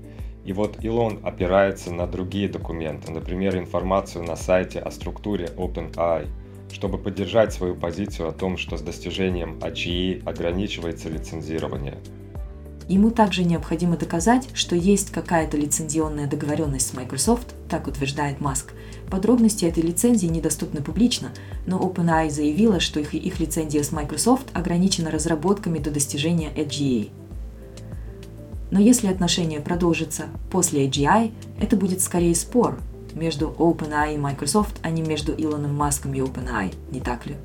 И вот Илон опирается на другие документы, например, информацию на сайте о структуре OpenAI – чтобы поддержать свою позицию о том, что с достижением AGI ограничивается лицензирование. Ему также необходимо доказать, что есть какая-то лицензионная договоренность с Microsoft, так утверждает Маск. Подробности этой лицензии недоступны публично, но OpenAI заявила, что их, их лицензия с Microsoft ограничена разработками до достижения AGI. Но если отношения продолжатся после AGI, это будет скорее спор, между OpenAI и Microsoft, а не между Илоном Маском и OpenAI, не так ли?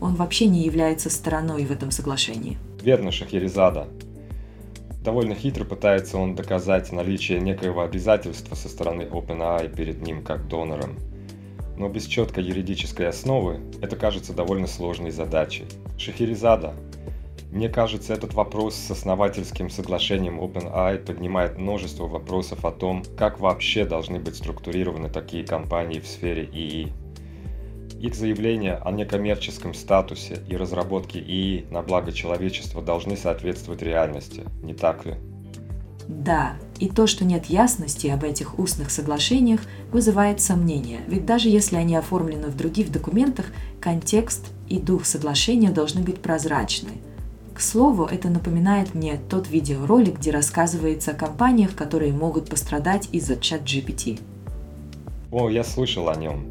Он вообще не является стороной в этом соглашении. Верно, Шахерезада. Довольно хитро пытается он доказать наличие некоего обязательства со стороны OpenAI перед ним как донором. Но без четкой юридической основы это кажется довольно сложной задачей. Шахерезада, мне кажется, этот вопрос с основательским соглашением OpenAI поднимает множество вопросов о том, как вообще должны быть структурированы такие компании в сфере ИИ. Их заявления о некоммерческом статусе и разработке ИИ на благо человечества должны соответствовать реальности, не так ли? Да, и то, что нет ясности об этих устных соглашениях, вызывает сомнения, ведь даже если они оформлены в других документах, контекст и дух соглашения должны быть прозрачны – к слову, это напоминает мне тот видеоролик, где рассказывается о компаниях, которые могут пострадать из-за чат GPT. О, я слышал о нем.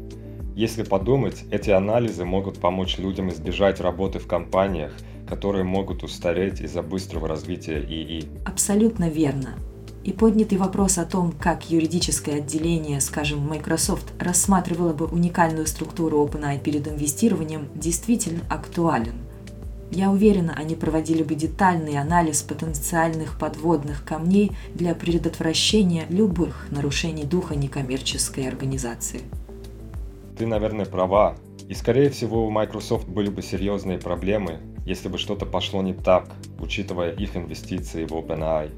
Если подумать, эти анализы могут помочь людям избежать работы в компаниях, которые могут устареть из-за быстрого развития ИИ. Абсолютно верно. И поднятый вопрос о том, как юридическое отделение, скажем, Microsoft, рассматривало бы уникальную структуру OpenAI перед инвестированием, действительно актуален – я уверена, они проводили бы детальный анализ потенциальных подводных камней для предотвращения любых нарушений духа некоммерческой организации. Ты, наверное, права. И, скорее всего, у Microsoft были бы серьезные проблемы, если бы что-то пошло не так, учитывая их инвестиции в OpenAI.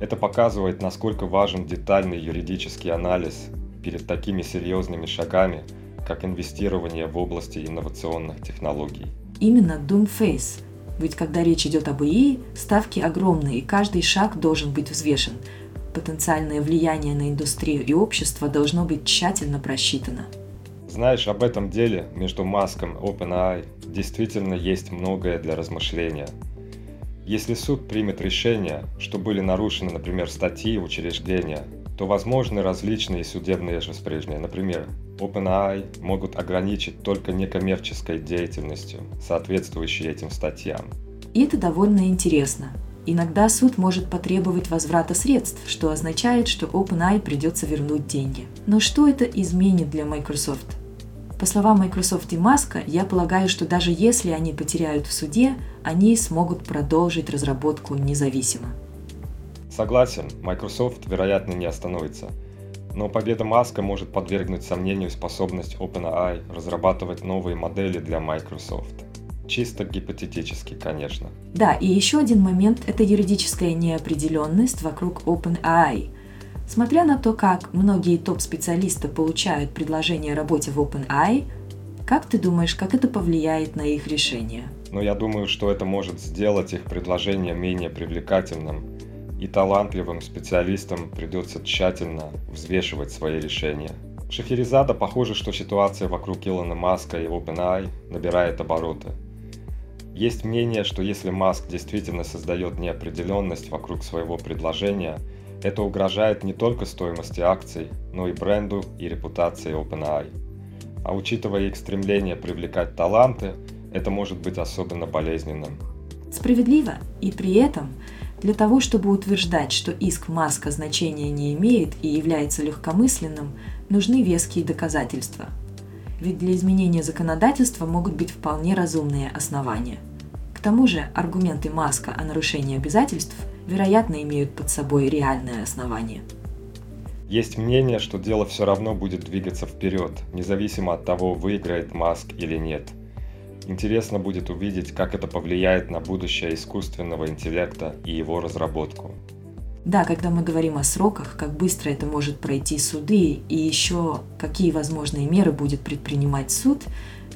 Это показывает, насколько важен детальный юридический анализ перед такими серьезными шагами, как инвестирование в области инновационных технологий именно Doomface. Ведь когда речь идет об ИИ, ставки огромные, и каждый шаг должен быть взвешен. Потенциальное влияние на индустрию и общество должно быть тщательно просчитано. Знаешь, об этом деле между Маском и OpenAI действительно есть многое для размышления. Если суд примет решение, что были нарушены, например, статьи учреждения, то возможны различные судебные распоряжения. Например, OpenAI могут ограничить только некоммерческой деятельностью, соответствующей этим статьям. И это довольно интересно. Иногда суд может потребовать возврата средств, что означает, что OpenAI придется вернуть деньги. Но что это изменит для Microsoft? По словам Microsoft и Маска, я полагаю, что даже если они потеряют в суде, они смогут продолжить разработку независимо. Согласен, Microsoft, вероятно, не остановится. Но победа Маска может подвергнуть сомнению способность OpenAI разрабатывать новые модели для Microsoft. Чисто гипотетически, конечно. Да, и еще один момент – это юридическая неопределенность вокруг OpenAI. Смотря на то, как многие топ-специалисты получают предложение о работе в OpenAI, как ты думаешь, как это повлияет на их решение? Но я думаю, что это может сделать их предложение менее привлекательным и талантливым специалистам придется тщательно взвешивать свои решения. Шахерезада похоже, что ситуация вокруг Илона Маска и OpenAI набирает обороты. Есть мнение, что если Маск действительно создает неопределенность вокруг своего предложения, Это угрожает не только стоимости акций, но и бренду и репутации OpenAI. А учитывая их стремление привлекать таланты, это может быть особенно болезненным. Справедливо, и при этом для того, чтобы утверждать, что иск Маска значения не имеет и является легкомысленным, нужны веские доказательства. Ведь для изменения законодательства могут быть вполне разумные основания. К тому же аргументы Маска о нарушении обязательств, вероятно, имеют под собой реальное основание. Есть мнение, что дело все равно будет двигаться вперед, независимо от того, выиграет Маск или нет – Интересно будет увидеть, как это повлияет на будущее искусственного интеллекта и его разработку. Да, когда мы говорим о сроках, как быстро это может пройти суды и еще какие возможные меры будет предпринимать суд,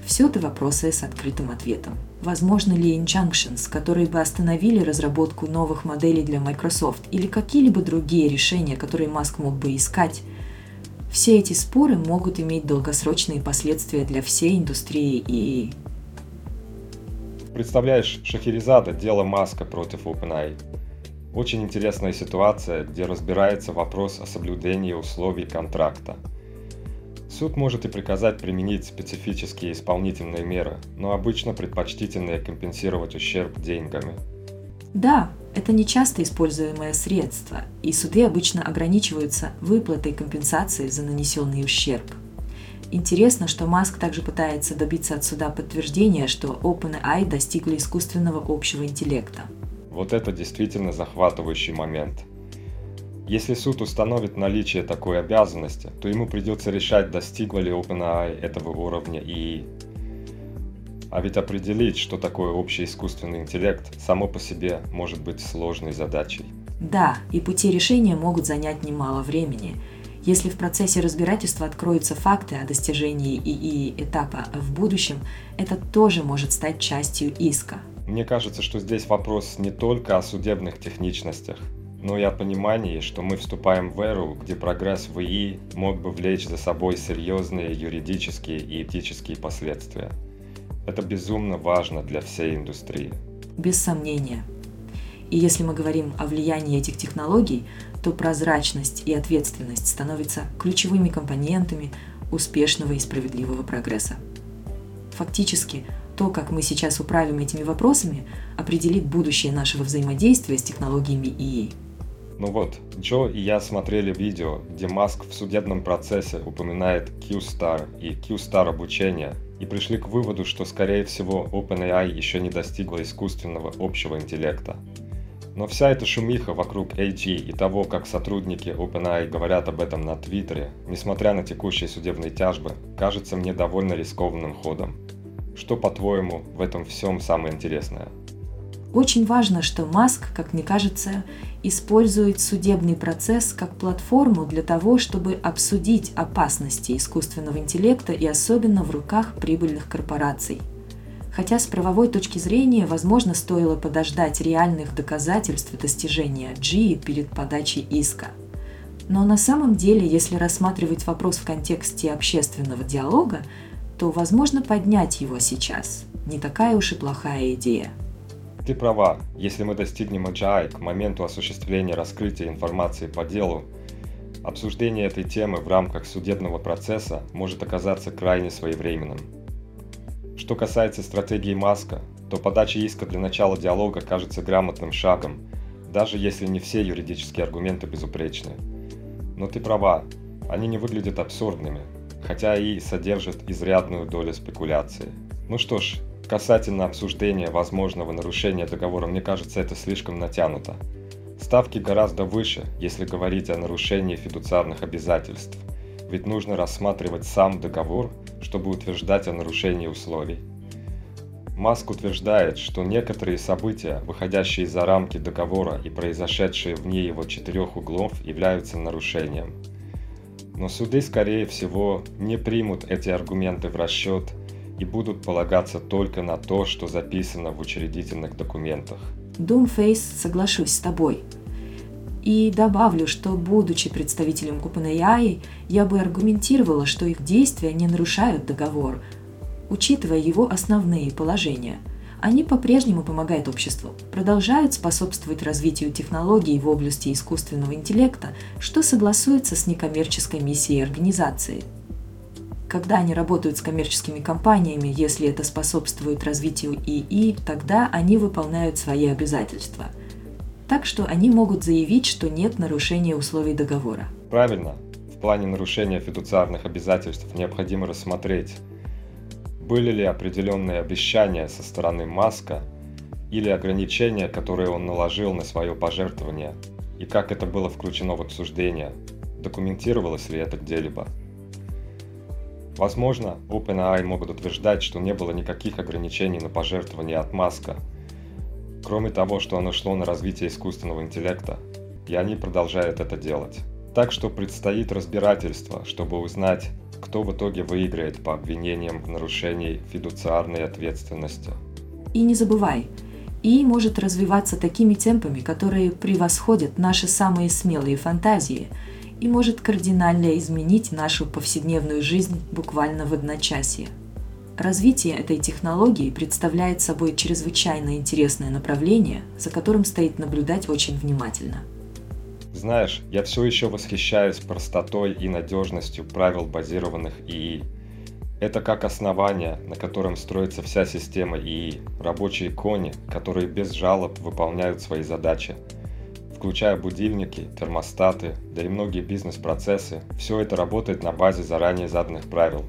все это вопросы с открытым ответом. Возможно ли injunctions, которые бы остановили разработку новых моделей для Microsoft или какие-либо другие решения, которые Маск мог бы искать? Все эти споры могут иметь долгосрочные последствия для всей индустрии и Представляешь, Шахерезада, дело Маска против OpenAI. Очень интересная ситуация, где разбирается вопрос о соблюдении условий контракта. Суд может и приказать применить специфические исполнительные меры, но обычно предпочтительнее компенсировать ущерб деньгами. Да, это не часто используемое средство, и суды обычно ограничиваются выплатой компенсации за нанесенный ущерб. Интересно, что Маск также пытается добиться от суда подтверждения, что OpenAI достигли искусственного общего интеллекта. Вот это действительно захватывающий момент. Если суд установит наличие такой обязанности, то ему придется решать, достигла ли OpenAI этого уровня ИИ. А ведь определить, что такое общий искусственный интеллект, само по себе может быть сложной задачей. Да, и пути решения могут занять немало времени – если в процессе разбирательства откроются факты о достижении ИИ этапа в будущем, это тоже может стать частью иска. Мне кажется, что здесь вопрос не только о судебных техничностях, но и о понимании, что мы вступаем в эру, где прогресс в ИИ мог бы влечь за собой серьезные юридические и этические последствия. Это безумно важно для всей индустрии. Без сомнения. И если мы говорим о влиянии этих технологий, то прозрачность и ответственность становятся ключевыми компонентами успешного и справедливого прогресса. Фактически, то, как мы сейчас управим этими вопросами, определит будущее нашего взаимодействия с технологиями ИИ. Ну вот, Джо и я смотрели видео, где Маск в судебном процессе упоминает Q-Star и Q-Star обучение, и пришли к выводу, что скорее всего OpenAI еще не достигла искусственного общего интеллекта. Но вся эта шумиха вокруг AG и того, как сотрудники OpenAI говорят об этом на Твиттере, несмотря на текущие судебные тяжбы, кажется мне довольно рискованным ходом. Что, по-твоему, в этом всем самое интересное? Очень важно, что Маск, как мне кажется, использует судебный процесс как платформу для того, чтобы обсудить опасности искусственного интеллекта и особенно в руках прибыльных корпораций – хотя с правовой точки зрения, возможно, стоило подождать реальных доказательств достижения G перед подачей иска. Но на самом деле, если рассматривать вопрос в контексте общественного диалога, то возможно поднять его сейчас. Не такая уж и плохая идея. Ты права. Если мы достигнем AGI к моменту осуществления раскрытия информации по делу, обсуждение этой темы в рамках судебного процесса может оказаться крайне своевременным. Что касается стратегии Маска, то подача иска для начала диалога кажется грамотным шагом, даже если не все юридические аргументы безупречны. Но ты права, они не выглядят абсурдными, хотя и содержат изрядную долю спекуляции. Ну что ж, касательно обсуждения возможного нарушения договора, мне кажется, это слишком натянуто. Ставки гораздо выше, если говорить о нарушении фидуциарных обязательств, ведь нужно рассматривать сам договор чтобы утверждать о нарушении условий. Маск утверждает, что некоторые события, выходящие за рамки договора и произошедшие вне его четырех углов, являются нарушением. Но суды, скорее всего, не примут эти аргументы в расчет и будут полагаться только на то, что записано в учредительных документах. Думфейс, соглашусь с тобой – и добавлю, что будучи представителем OpenAI, я бы аргументировала, что их действия не нарушают договор, учитывая его основные положения. Они по-прежнему помогают обществу, продолжают способствовать развитию технологий в области искусственного интеллекта, что согласуется с некоммерческой миссией организации. Когда они работают с коммерческими компаниями, если это способствует развитию ИИ, тогда они выполняют свои обязательства. Так что они могут заявить, что нет нарушения условий договора. Правильно. В плане нарушения фидуциарных обязательств необходимо рассмотреть, были ли определенные обещания со стороны Маска или ограничения, которые он наложил на свое пожертвование, и как это было включено в обсуждение, документировалось ли это где-либо. Возможно, OpenAI могут утверждать, что не было никаких ограничений на пожертвования от Маска, кроме того, что оно шло на развитие искусственного интеллекта, и они продолжают это делать. Так что предстоит разбирательство, чтобы узнать, кто в итоге выиграет по обвинениям в нарушении фидуциарной ответственности. И не забывай, и может развиваться такими темпами, которые превосходят наши самые смелые фантазии, и может кардинально изменить нашу повседневную жизнь буквально в одночасье. Развитие этой технологии представляет собой чрезвычайно интересное направление, за которым стоит наблюдать очень внимательно – знаешь, я все еще восхищаюсь простотой и надежностью правил, базированных ИИ. Это как основание, на котором строится вся система ИИ, рабочие кони, которые без жалоб выполняют свои задачи. Включая будильники, термостаты, да и многие бизнес-процессы, все это работает на базе заранее заданных правил.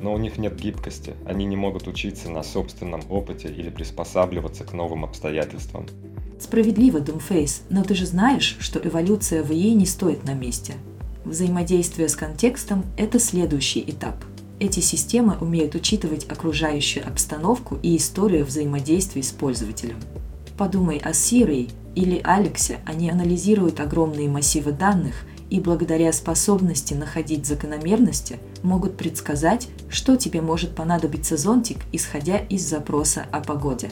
Но у них нет гибкости, они не могут учиться на собственном опыте или приспосабливаться к новым обстоятельствам. Справедливо, Думфейс, но ты же знаешь, что эволюция в ИИ не стоит на месте. Взаимодействие с контекстом – это следующий этап. Эти системы умеют учитывать окружающую обстановку и историю взаимодействий с пользователем. Подумай о Siri или Алексе, они анализируют огромные массивы данных и благодаря способности находить закономерности могут предсказать, что тебе может понадобиться зонтик, исходя из запроса о погоде.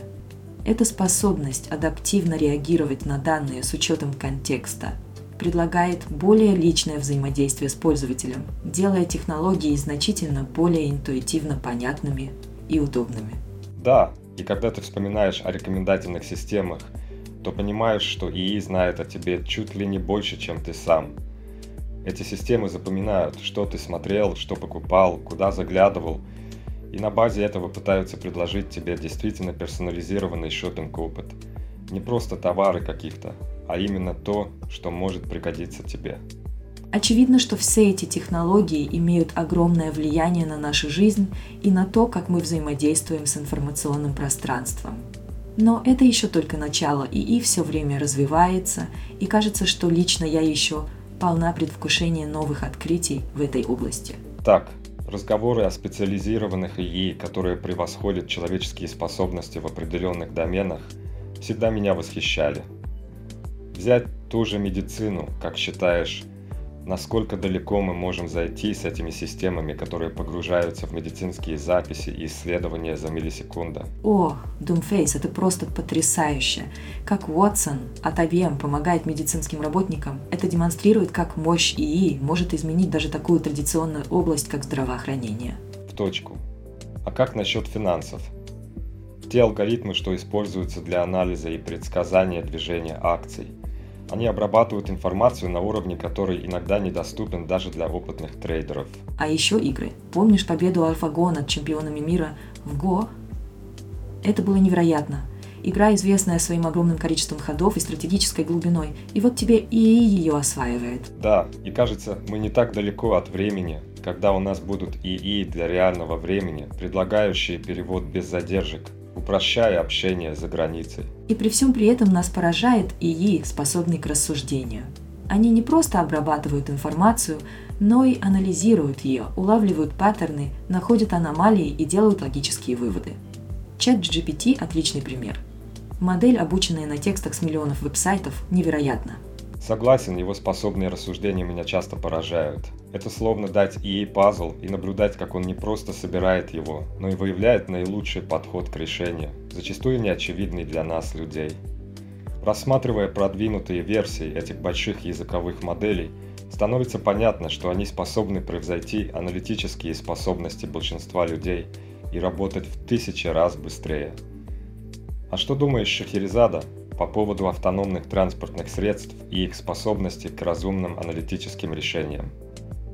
Эта способность адаптивно реагировать на данные с учетом контекста предлагает более личное взаимодействие с пользователем, делая технологии значительно более интуитивно понятными и удобными. Да, и когда ты вспоминаешь о рекомендательных системах, то понимаешь, что ИИ знает о тебе чуть ли не больше, чем ты сам. Эти системы запоминают, что ты смотрел, что покупал, куда заглядывал – и на базе этого пытаются предложить тебе действительно персонализированный шопинг-опыт. Не просто товары каких-то, а именно то, что может пригодиться тебе. Очевидно, что все эти технологии имеют огромное влияние на нашу жизнь и на то, как мы взаимодействуем с информационным пространством. Но это еще только начало, и и все время развивается, и кажется, что лично я еще полна предвкушения новых открытий в этой области. Так, Разговоры о специализированных ИИ, которые превосходят человеческие способности в определенных доменах, всегда меня восхищали. Взять ту же медицину, как считаешь, насколько далеко мы можем зайти с этими системами, которые погружаются в медицинские записи и исследования за миллисекунды. О, Doomface, это просто потрясающе. Как Уотсон от IBM помогает медицинским работникам, это демонстрирует, как мощь ИИ может изменить даже такую традиционную область, как здравоохранение. В точку. А как насчет финансов? Те алгоритмы, что используются для анализа и предсказания движения акций – они обрабатывают информацию на уровне, который иногда недоступен даже для опытных трейдеров. А еще игры. Помнишь победу AlphaGo над чемпионами мира в Go? Это было невероятно. Игра, известная своим огромным количеством ходов и стратегической глубиной, и вот тебе и ее осваивает. Да, и кажется, мы не так далеко от времени, когда у нас будут ИИ для реального времени, предлагающие перевод без задержек, упрощая общение за границей. И при всем при этом нас поражает ИИ, способный к рассуждению. Они не просто обрабатывают информацию, но и анализируют ее, улавливают паттерны, находят аномалии и делают логические выводы. Чат GPT – отличный пример. Модель, обученная на текстах с миллионов веб-сайтов, невероятна – Согласен, его способные рассуждения меня часто поражают. Это словно дать ей пазл и наблюдать, как он не просто собирает его, но и выявляет наилучший подход к решению, зачастую неочевидный для нас, людей. Рассматривая продвинутые версии этих больших языковых моделей, становится понятно, что они способны превзойти аналитические способности большинства людей и работать в тысячи раз быстрее. А что думаешь, Шахерезада, по поводу автономных транспортных средств и их способности к разумным аналитическим решениям?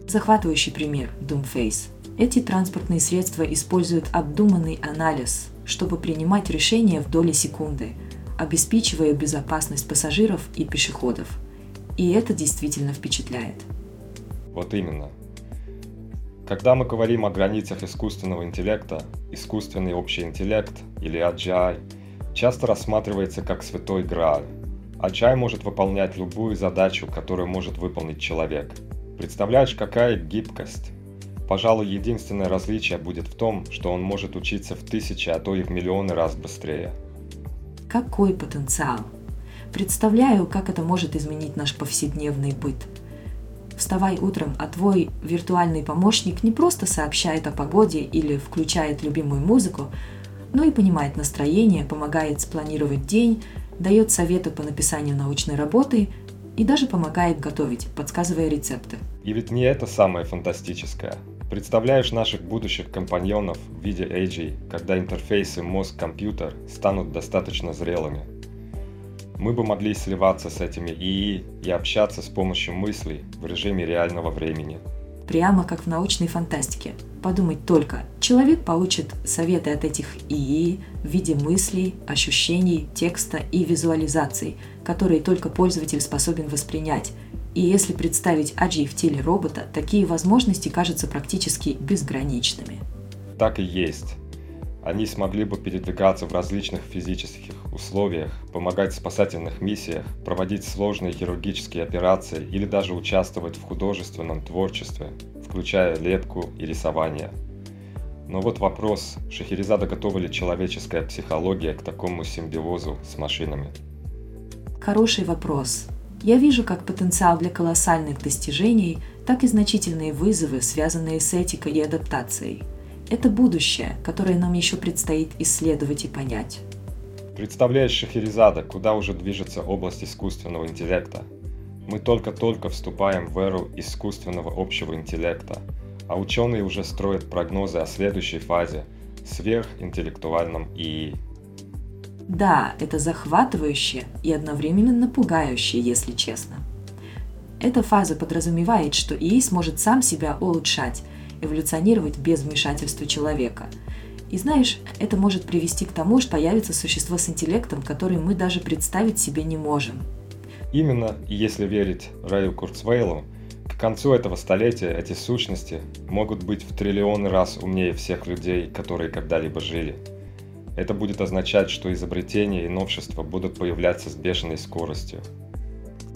Захватывающий пример – Doomface. Эти транспортные средства используют обдуманный анализ, чтобы принимать решения в доли секунды, обеспечивая безопасность пассажиров и пешеходов. И это действительно впечатляет. Вот именно. Когда мы говорим о границах искусственного интеллекта, искусственный общий интеллект или AGI часто рассматривается как святой грааль. AGI может выполнять любую задачу, которую может выполнить человек. Представляешь, какая гибкость? Пожалуй, единственное различие будет в том, что он может учиться в тысячи, а то и в миллионы раз быстрее. Какой потенциал! Представляю, как это может изменить наш повседневный быт. Вставай утром, а твой виртуальный помощник не просто сообщает о погоде или включает любимую музыку, но и понимает настроение, помогает спланировать день, дает советы по написанию научной работы и даже помогает готовить, подсказывая рецепты. И ведь не это самое фантастическое. Представляешь наших будущих компаньонов в виде AG, когда интерфейсы мозг-компьютер станут достаточно зрелыми. Мы бы могли сливаться с этими ИИ и общаться с помощью мыслей в режиме реального времени. Прямо как в научной фантастике. Подумать только, человек получит советы от этих ИИ в виде мыслей, ощущений, текста и визуализаций, которые только пользователь способен воспринять, и если представить Аджи в теле робота, такие возможности кажутся практически безграничными. Так и есть. Они смогли бы передвигаться в различных физических условиях, помогать в спасательных миссиях, проводить сложные хирургические операции или даже участвовать в художественном творчестве, включая лепку и рисование. Но вот вопрос, Шахерезада готова ли человеческая психология к такому симбиозу с машинами? Хороший вопрос. Я вижу как потенциал для колоссальных достижений, так и значительные вызовы, связанные с этикой и адаптацией. Это будущее, которое нам еще предстоит исследовать и понять. Представляешь, Шахерезада, куда уже движется область искусственного интеллекта? Мы только-только вступаем в эру искусственного общего интеллекта, а ученые уже строят прогнозы о следующей фазе – сверхинтеллектуальном ИИ. Да, это захватывающе и одновременно пугающе, если честно. Эта фаза подразумевает, что ИИ сможет сам себя улучшать, эволюционировать без вмешательства человека. И знаешь, это может привести к тому, что появится существо с интеллектом, который мы даже представить себе не можем. Именно, если верить Раю Курцвейлу, к концу этого столетия эти сущности могут быть в триллионы раз умнее всех людей, которые когда-либо жили – это будет означать, что изобретения и новшества будут появляться с бешеной скоростью.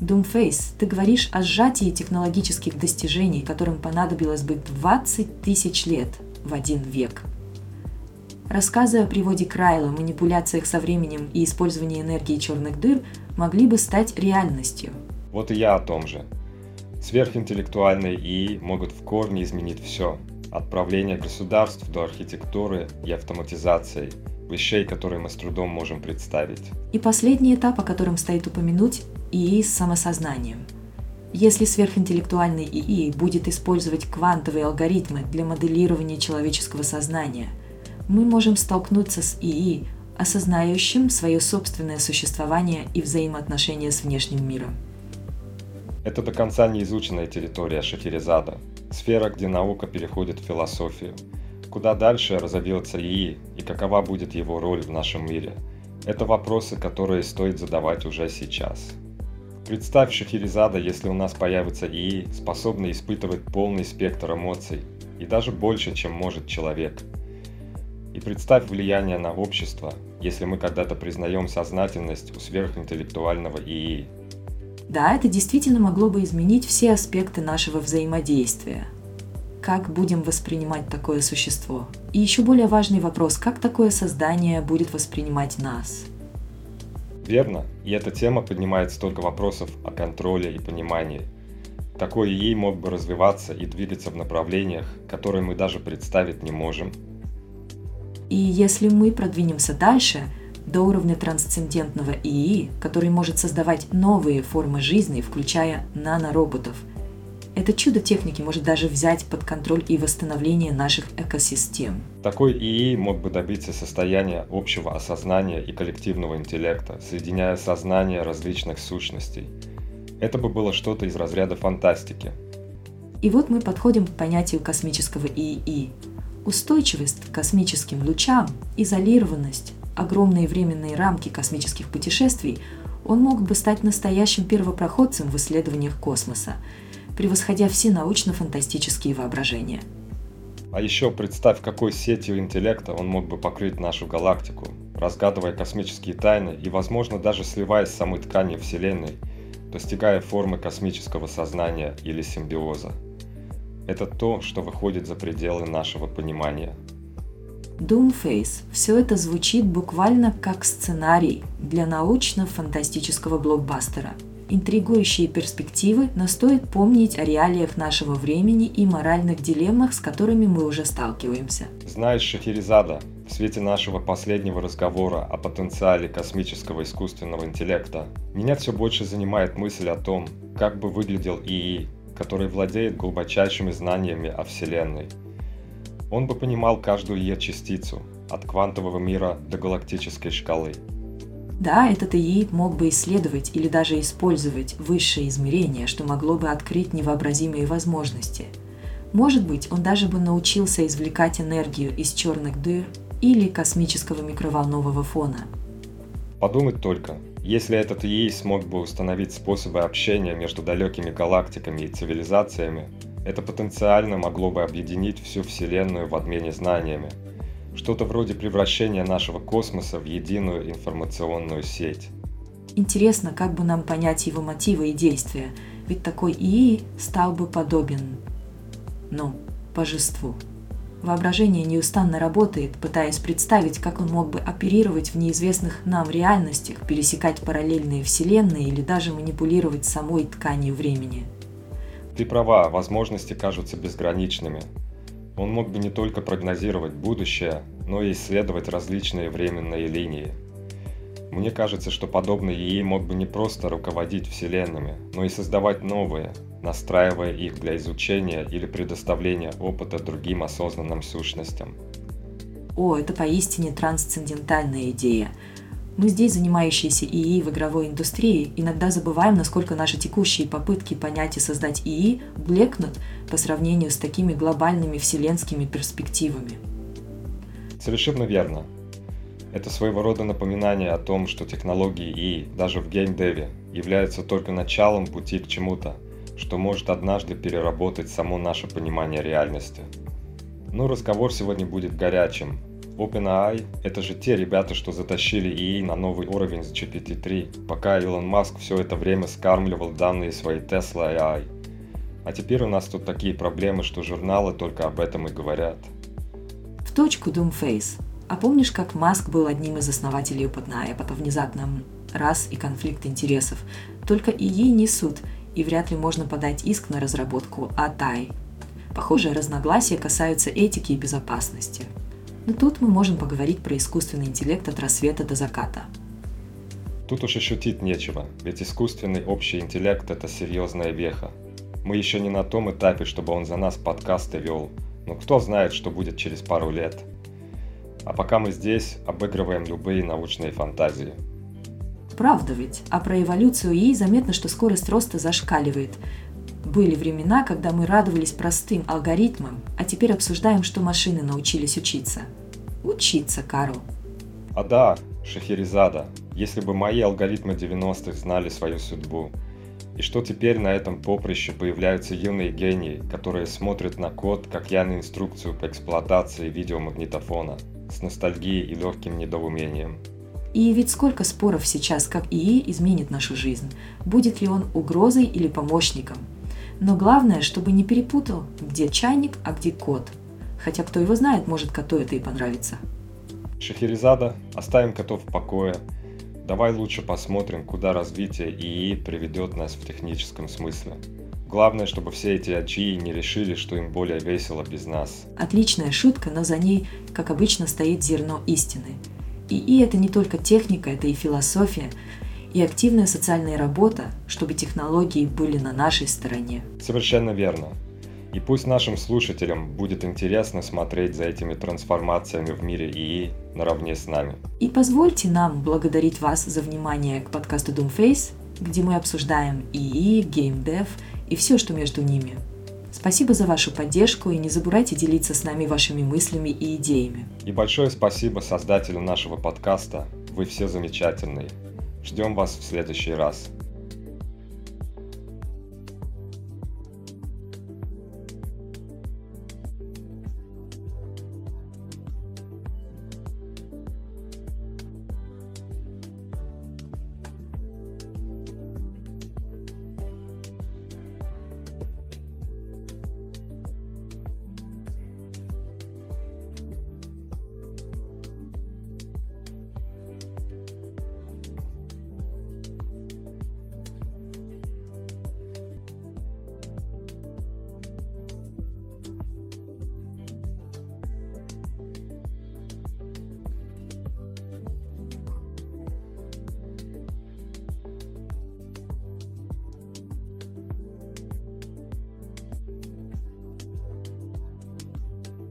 Doomface, ты говоришь о сжатии технологических достижений, которым понадобилось бы 20 тысяч лет в один век. Рассказы о приводе Крайла, манипуляциях со временем и использовании энергии черных дыр могли бы стать реальностью. Вот и я о том же. Сверхинтеллектуальные ИИ могут в корне изменить все, от правления государств до архитектуры и автоматизации – вещей, которые мы с трудом можем представить. И последний этап, о котором стоит упомянуть, ИИ с самосознанием. Если сверхинтеллектуальный ИИ будет использовать квантовые алгоритмы для моделирования человеческого сознания, мы можем столкнуться с ИИ, осознающим свое собственное существование и взаимоотношения с внешним миром. Это до конца не изученная территория Шахерезада, сфера, где наука переходит в философию – Куда дальше разовьется ИИ и какова будет его роль в нашем мире? Это вопросы, которые стоит задавать уже сейчас. Представь Шахерезада, если у нас появится ИИ, способный испытывать полный спектр эмоций, и даже больше, чем может человек. И представь влияние на общество, если мы когда-то признаем сознательность у сверхинтеллектуального ИИ. Да, это действительно могло бы изменить все аспекты нашего взаимодействия – как будем воспринимать такое существо. И еще более важный вопрос, как такое создание будет воспринимать нас. Верно, и эта тема поднимает столько вопросов о контроле и понимании. Какой ей мог бы развиваться и двигаться в направлениях, которые мы даже представить не можем. И если мы продвинемся дальше, до уровня трансцендентного ИИ, который может создавать новые формы жизни, включая нанороботов – Это чудо техники может даже взять под контроль и восстановление наших экосистем. Такой ИИ мог бы добиться состояния общего осознания и коллективного интеллекта, соединяя сознание различных сущностей. Это бы было что-то из разряда фантастики. И вот мы подходим к понятию космического ИИ. Устойчивость к космическим лучам, изолированность, огромные временные рамки космических путешествий он мог бы стать настоящим первопроходцем в исследованиях космоса – превосходя все научно-фантастические воображения. А еще представь, какой сетью интеллекта он мог бы покрыть нашу галактику, разгадывая космические тайны и, возможно, даже сливаясь с самой тканью Вселенной, достигая формы космического сознания или симбиоза. Это то, что выходит за пределы нашего понимания. Doomface – все это звучит буквально как сценарий для научно-фантастического блокбастера – интригующие перспективы, но стоит помнить о реалиях нашего времени и моральных дилеммах, с которыми мы уже сталкиваемся. Знаешь, Шахерезада, в свете нашего последнего разговора о потенциале космического искусственного интеллекта, меня все больше занимает мысль о том, как бы выглядел ИИ, который владеет глубочайшими знаниями о Вселенной. Он бы понимал каждую ее частицу, от квантового мира до галактической шкалы – да, этот ИИ мог бы исследовать или даже использовать высшее измерение, что могло бы открыть невообразимые возможности. Может быть, он даже бы научился извлекать энергию из черных дыр или космического микроволнового фона. Подумать только, если этот ИИ смог бы установить способы общения между далекими галактиками и цивилизациями, это потенциально могло бы объединить всю Вселенную в обмене знаниями – что-то вроде превращения нашего космоса в единую информационную сеть. Интересно, как бы нам понять его мотивы и действия, ведь такой ИИ стал бы подобен, ну, божеству. Воображение неустанно работает, пытаясь представить, как он мог бы оперировать в неизвестных нам реальностях, пересекать параллельные вселенные или даже манипулировать самой тканью времени. Ты права, возможности кажутся безграничными, он мог бы не только прогнозировать будущее, но и исследовать различные временные линии. Мне кажется, что подобный ИИ мог бы не просто руководить вселенными, но и создавать новые, настраивая их для изучения или предоставления опыта другим осознанным сущностям. О, это поистине трансцендентальная идея. Мы здесь, занимающиеся ИИ в игровой индустрии, иногда забываем, насколько наши текущие попытки понять и создать ИИ блекнут по сравнению с такими глобальными вселенскими перспективами. Совершенно верно. Это своего рода напоминание о том, что технологии ИИ даже в геймдеве являются только началом пути к чему-то, что может однажды переработать само наше понимание реальности. Но разговор сегодня будет горячим, OpenAI – это же те ребята, что затащили ИИ на новый уровень с GPT-3, пока Илон Маск все это время скармливал данные своей Tesla AI. А теперь у нас тут такие проблемы, что журналы только об этом и говорят. В точку Doomface. А помнишь, как Маск был одним из основателей OpenAI, а потом внезапно раз и конфликт интересов? Только ИИ не суд, и вряд ли можно подать иск на разработку ATAI. Похожие разногласия касаются этики и безопасности. Но тут мы можем поговорить про искусственный интеллект от рассвета до заката. Тут уж и шутить нечего, ведь искусственный общий интеллект – это серьезная веха. Мы еще не на том этапе, чтобы он за нас подкасты вел, но кто знает, что будет через пару лет. А пока мы здесь, обыгрываем любые научные фантазии. Правда ведь? А про эволюцию ей заметно, что скорость роста зашкаливает. Были времена, когда мы радовались простым алгоритмам, а теперь обсуждаем, что машины научились учиться. Учиться, Карл. А да, Шахерезада, если бы мои алгоритмы 90-х знали свою судьбу. И что теперь на этом поприще появляются юные гении, которые смотрят на код, как я на инструкцию по эксплуатации видеомагнитофона, с ностальгией и легким недоумением. И ведь сколько споров сейчас, как ИИ изменит нашу жизнь. Будет ли он угрозой или помощником – но главное, чтобы не перепутал, где чайник, а где кот. Хотя кто его знает, может коту это и понравится. Шахерезада, оставим котов в покое. Давай лучше посмотрим, куда развитие ИИ приведет нас в техническом смысле. Главное, чтобы все эти аджии не решили, что им более весело без нас. Отличная шутка, но за ней, как обычно, стоит зерно истины. ИИ – это не только техника, это и философия. И активная социальная работа, чтобы технологии были на нашей стороне. Совершенно верно. И пусть нашим слушателям будет интересно смотреть за этими трансформациями в мире ИИ наравне с нами. И позвольте нам благодарить вас за внимание к подкасту Doomface, где мы обсуждаем ИИ, геймдев и все, что между ними. Спасибо за вашу поддержку и не забывайте делиться с нами вашими мыслями и идеями. И большое спасибо создателю нашего подкаста. Вы все замечательные. Ждем вас в следующий раз.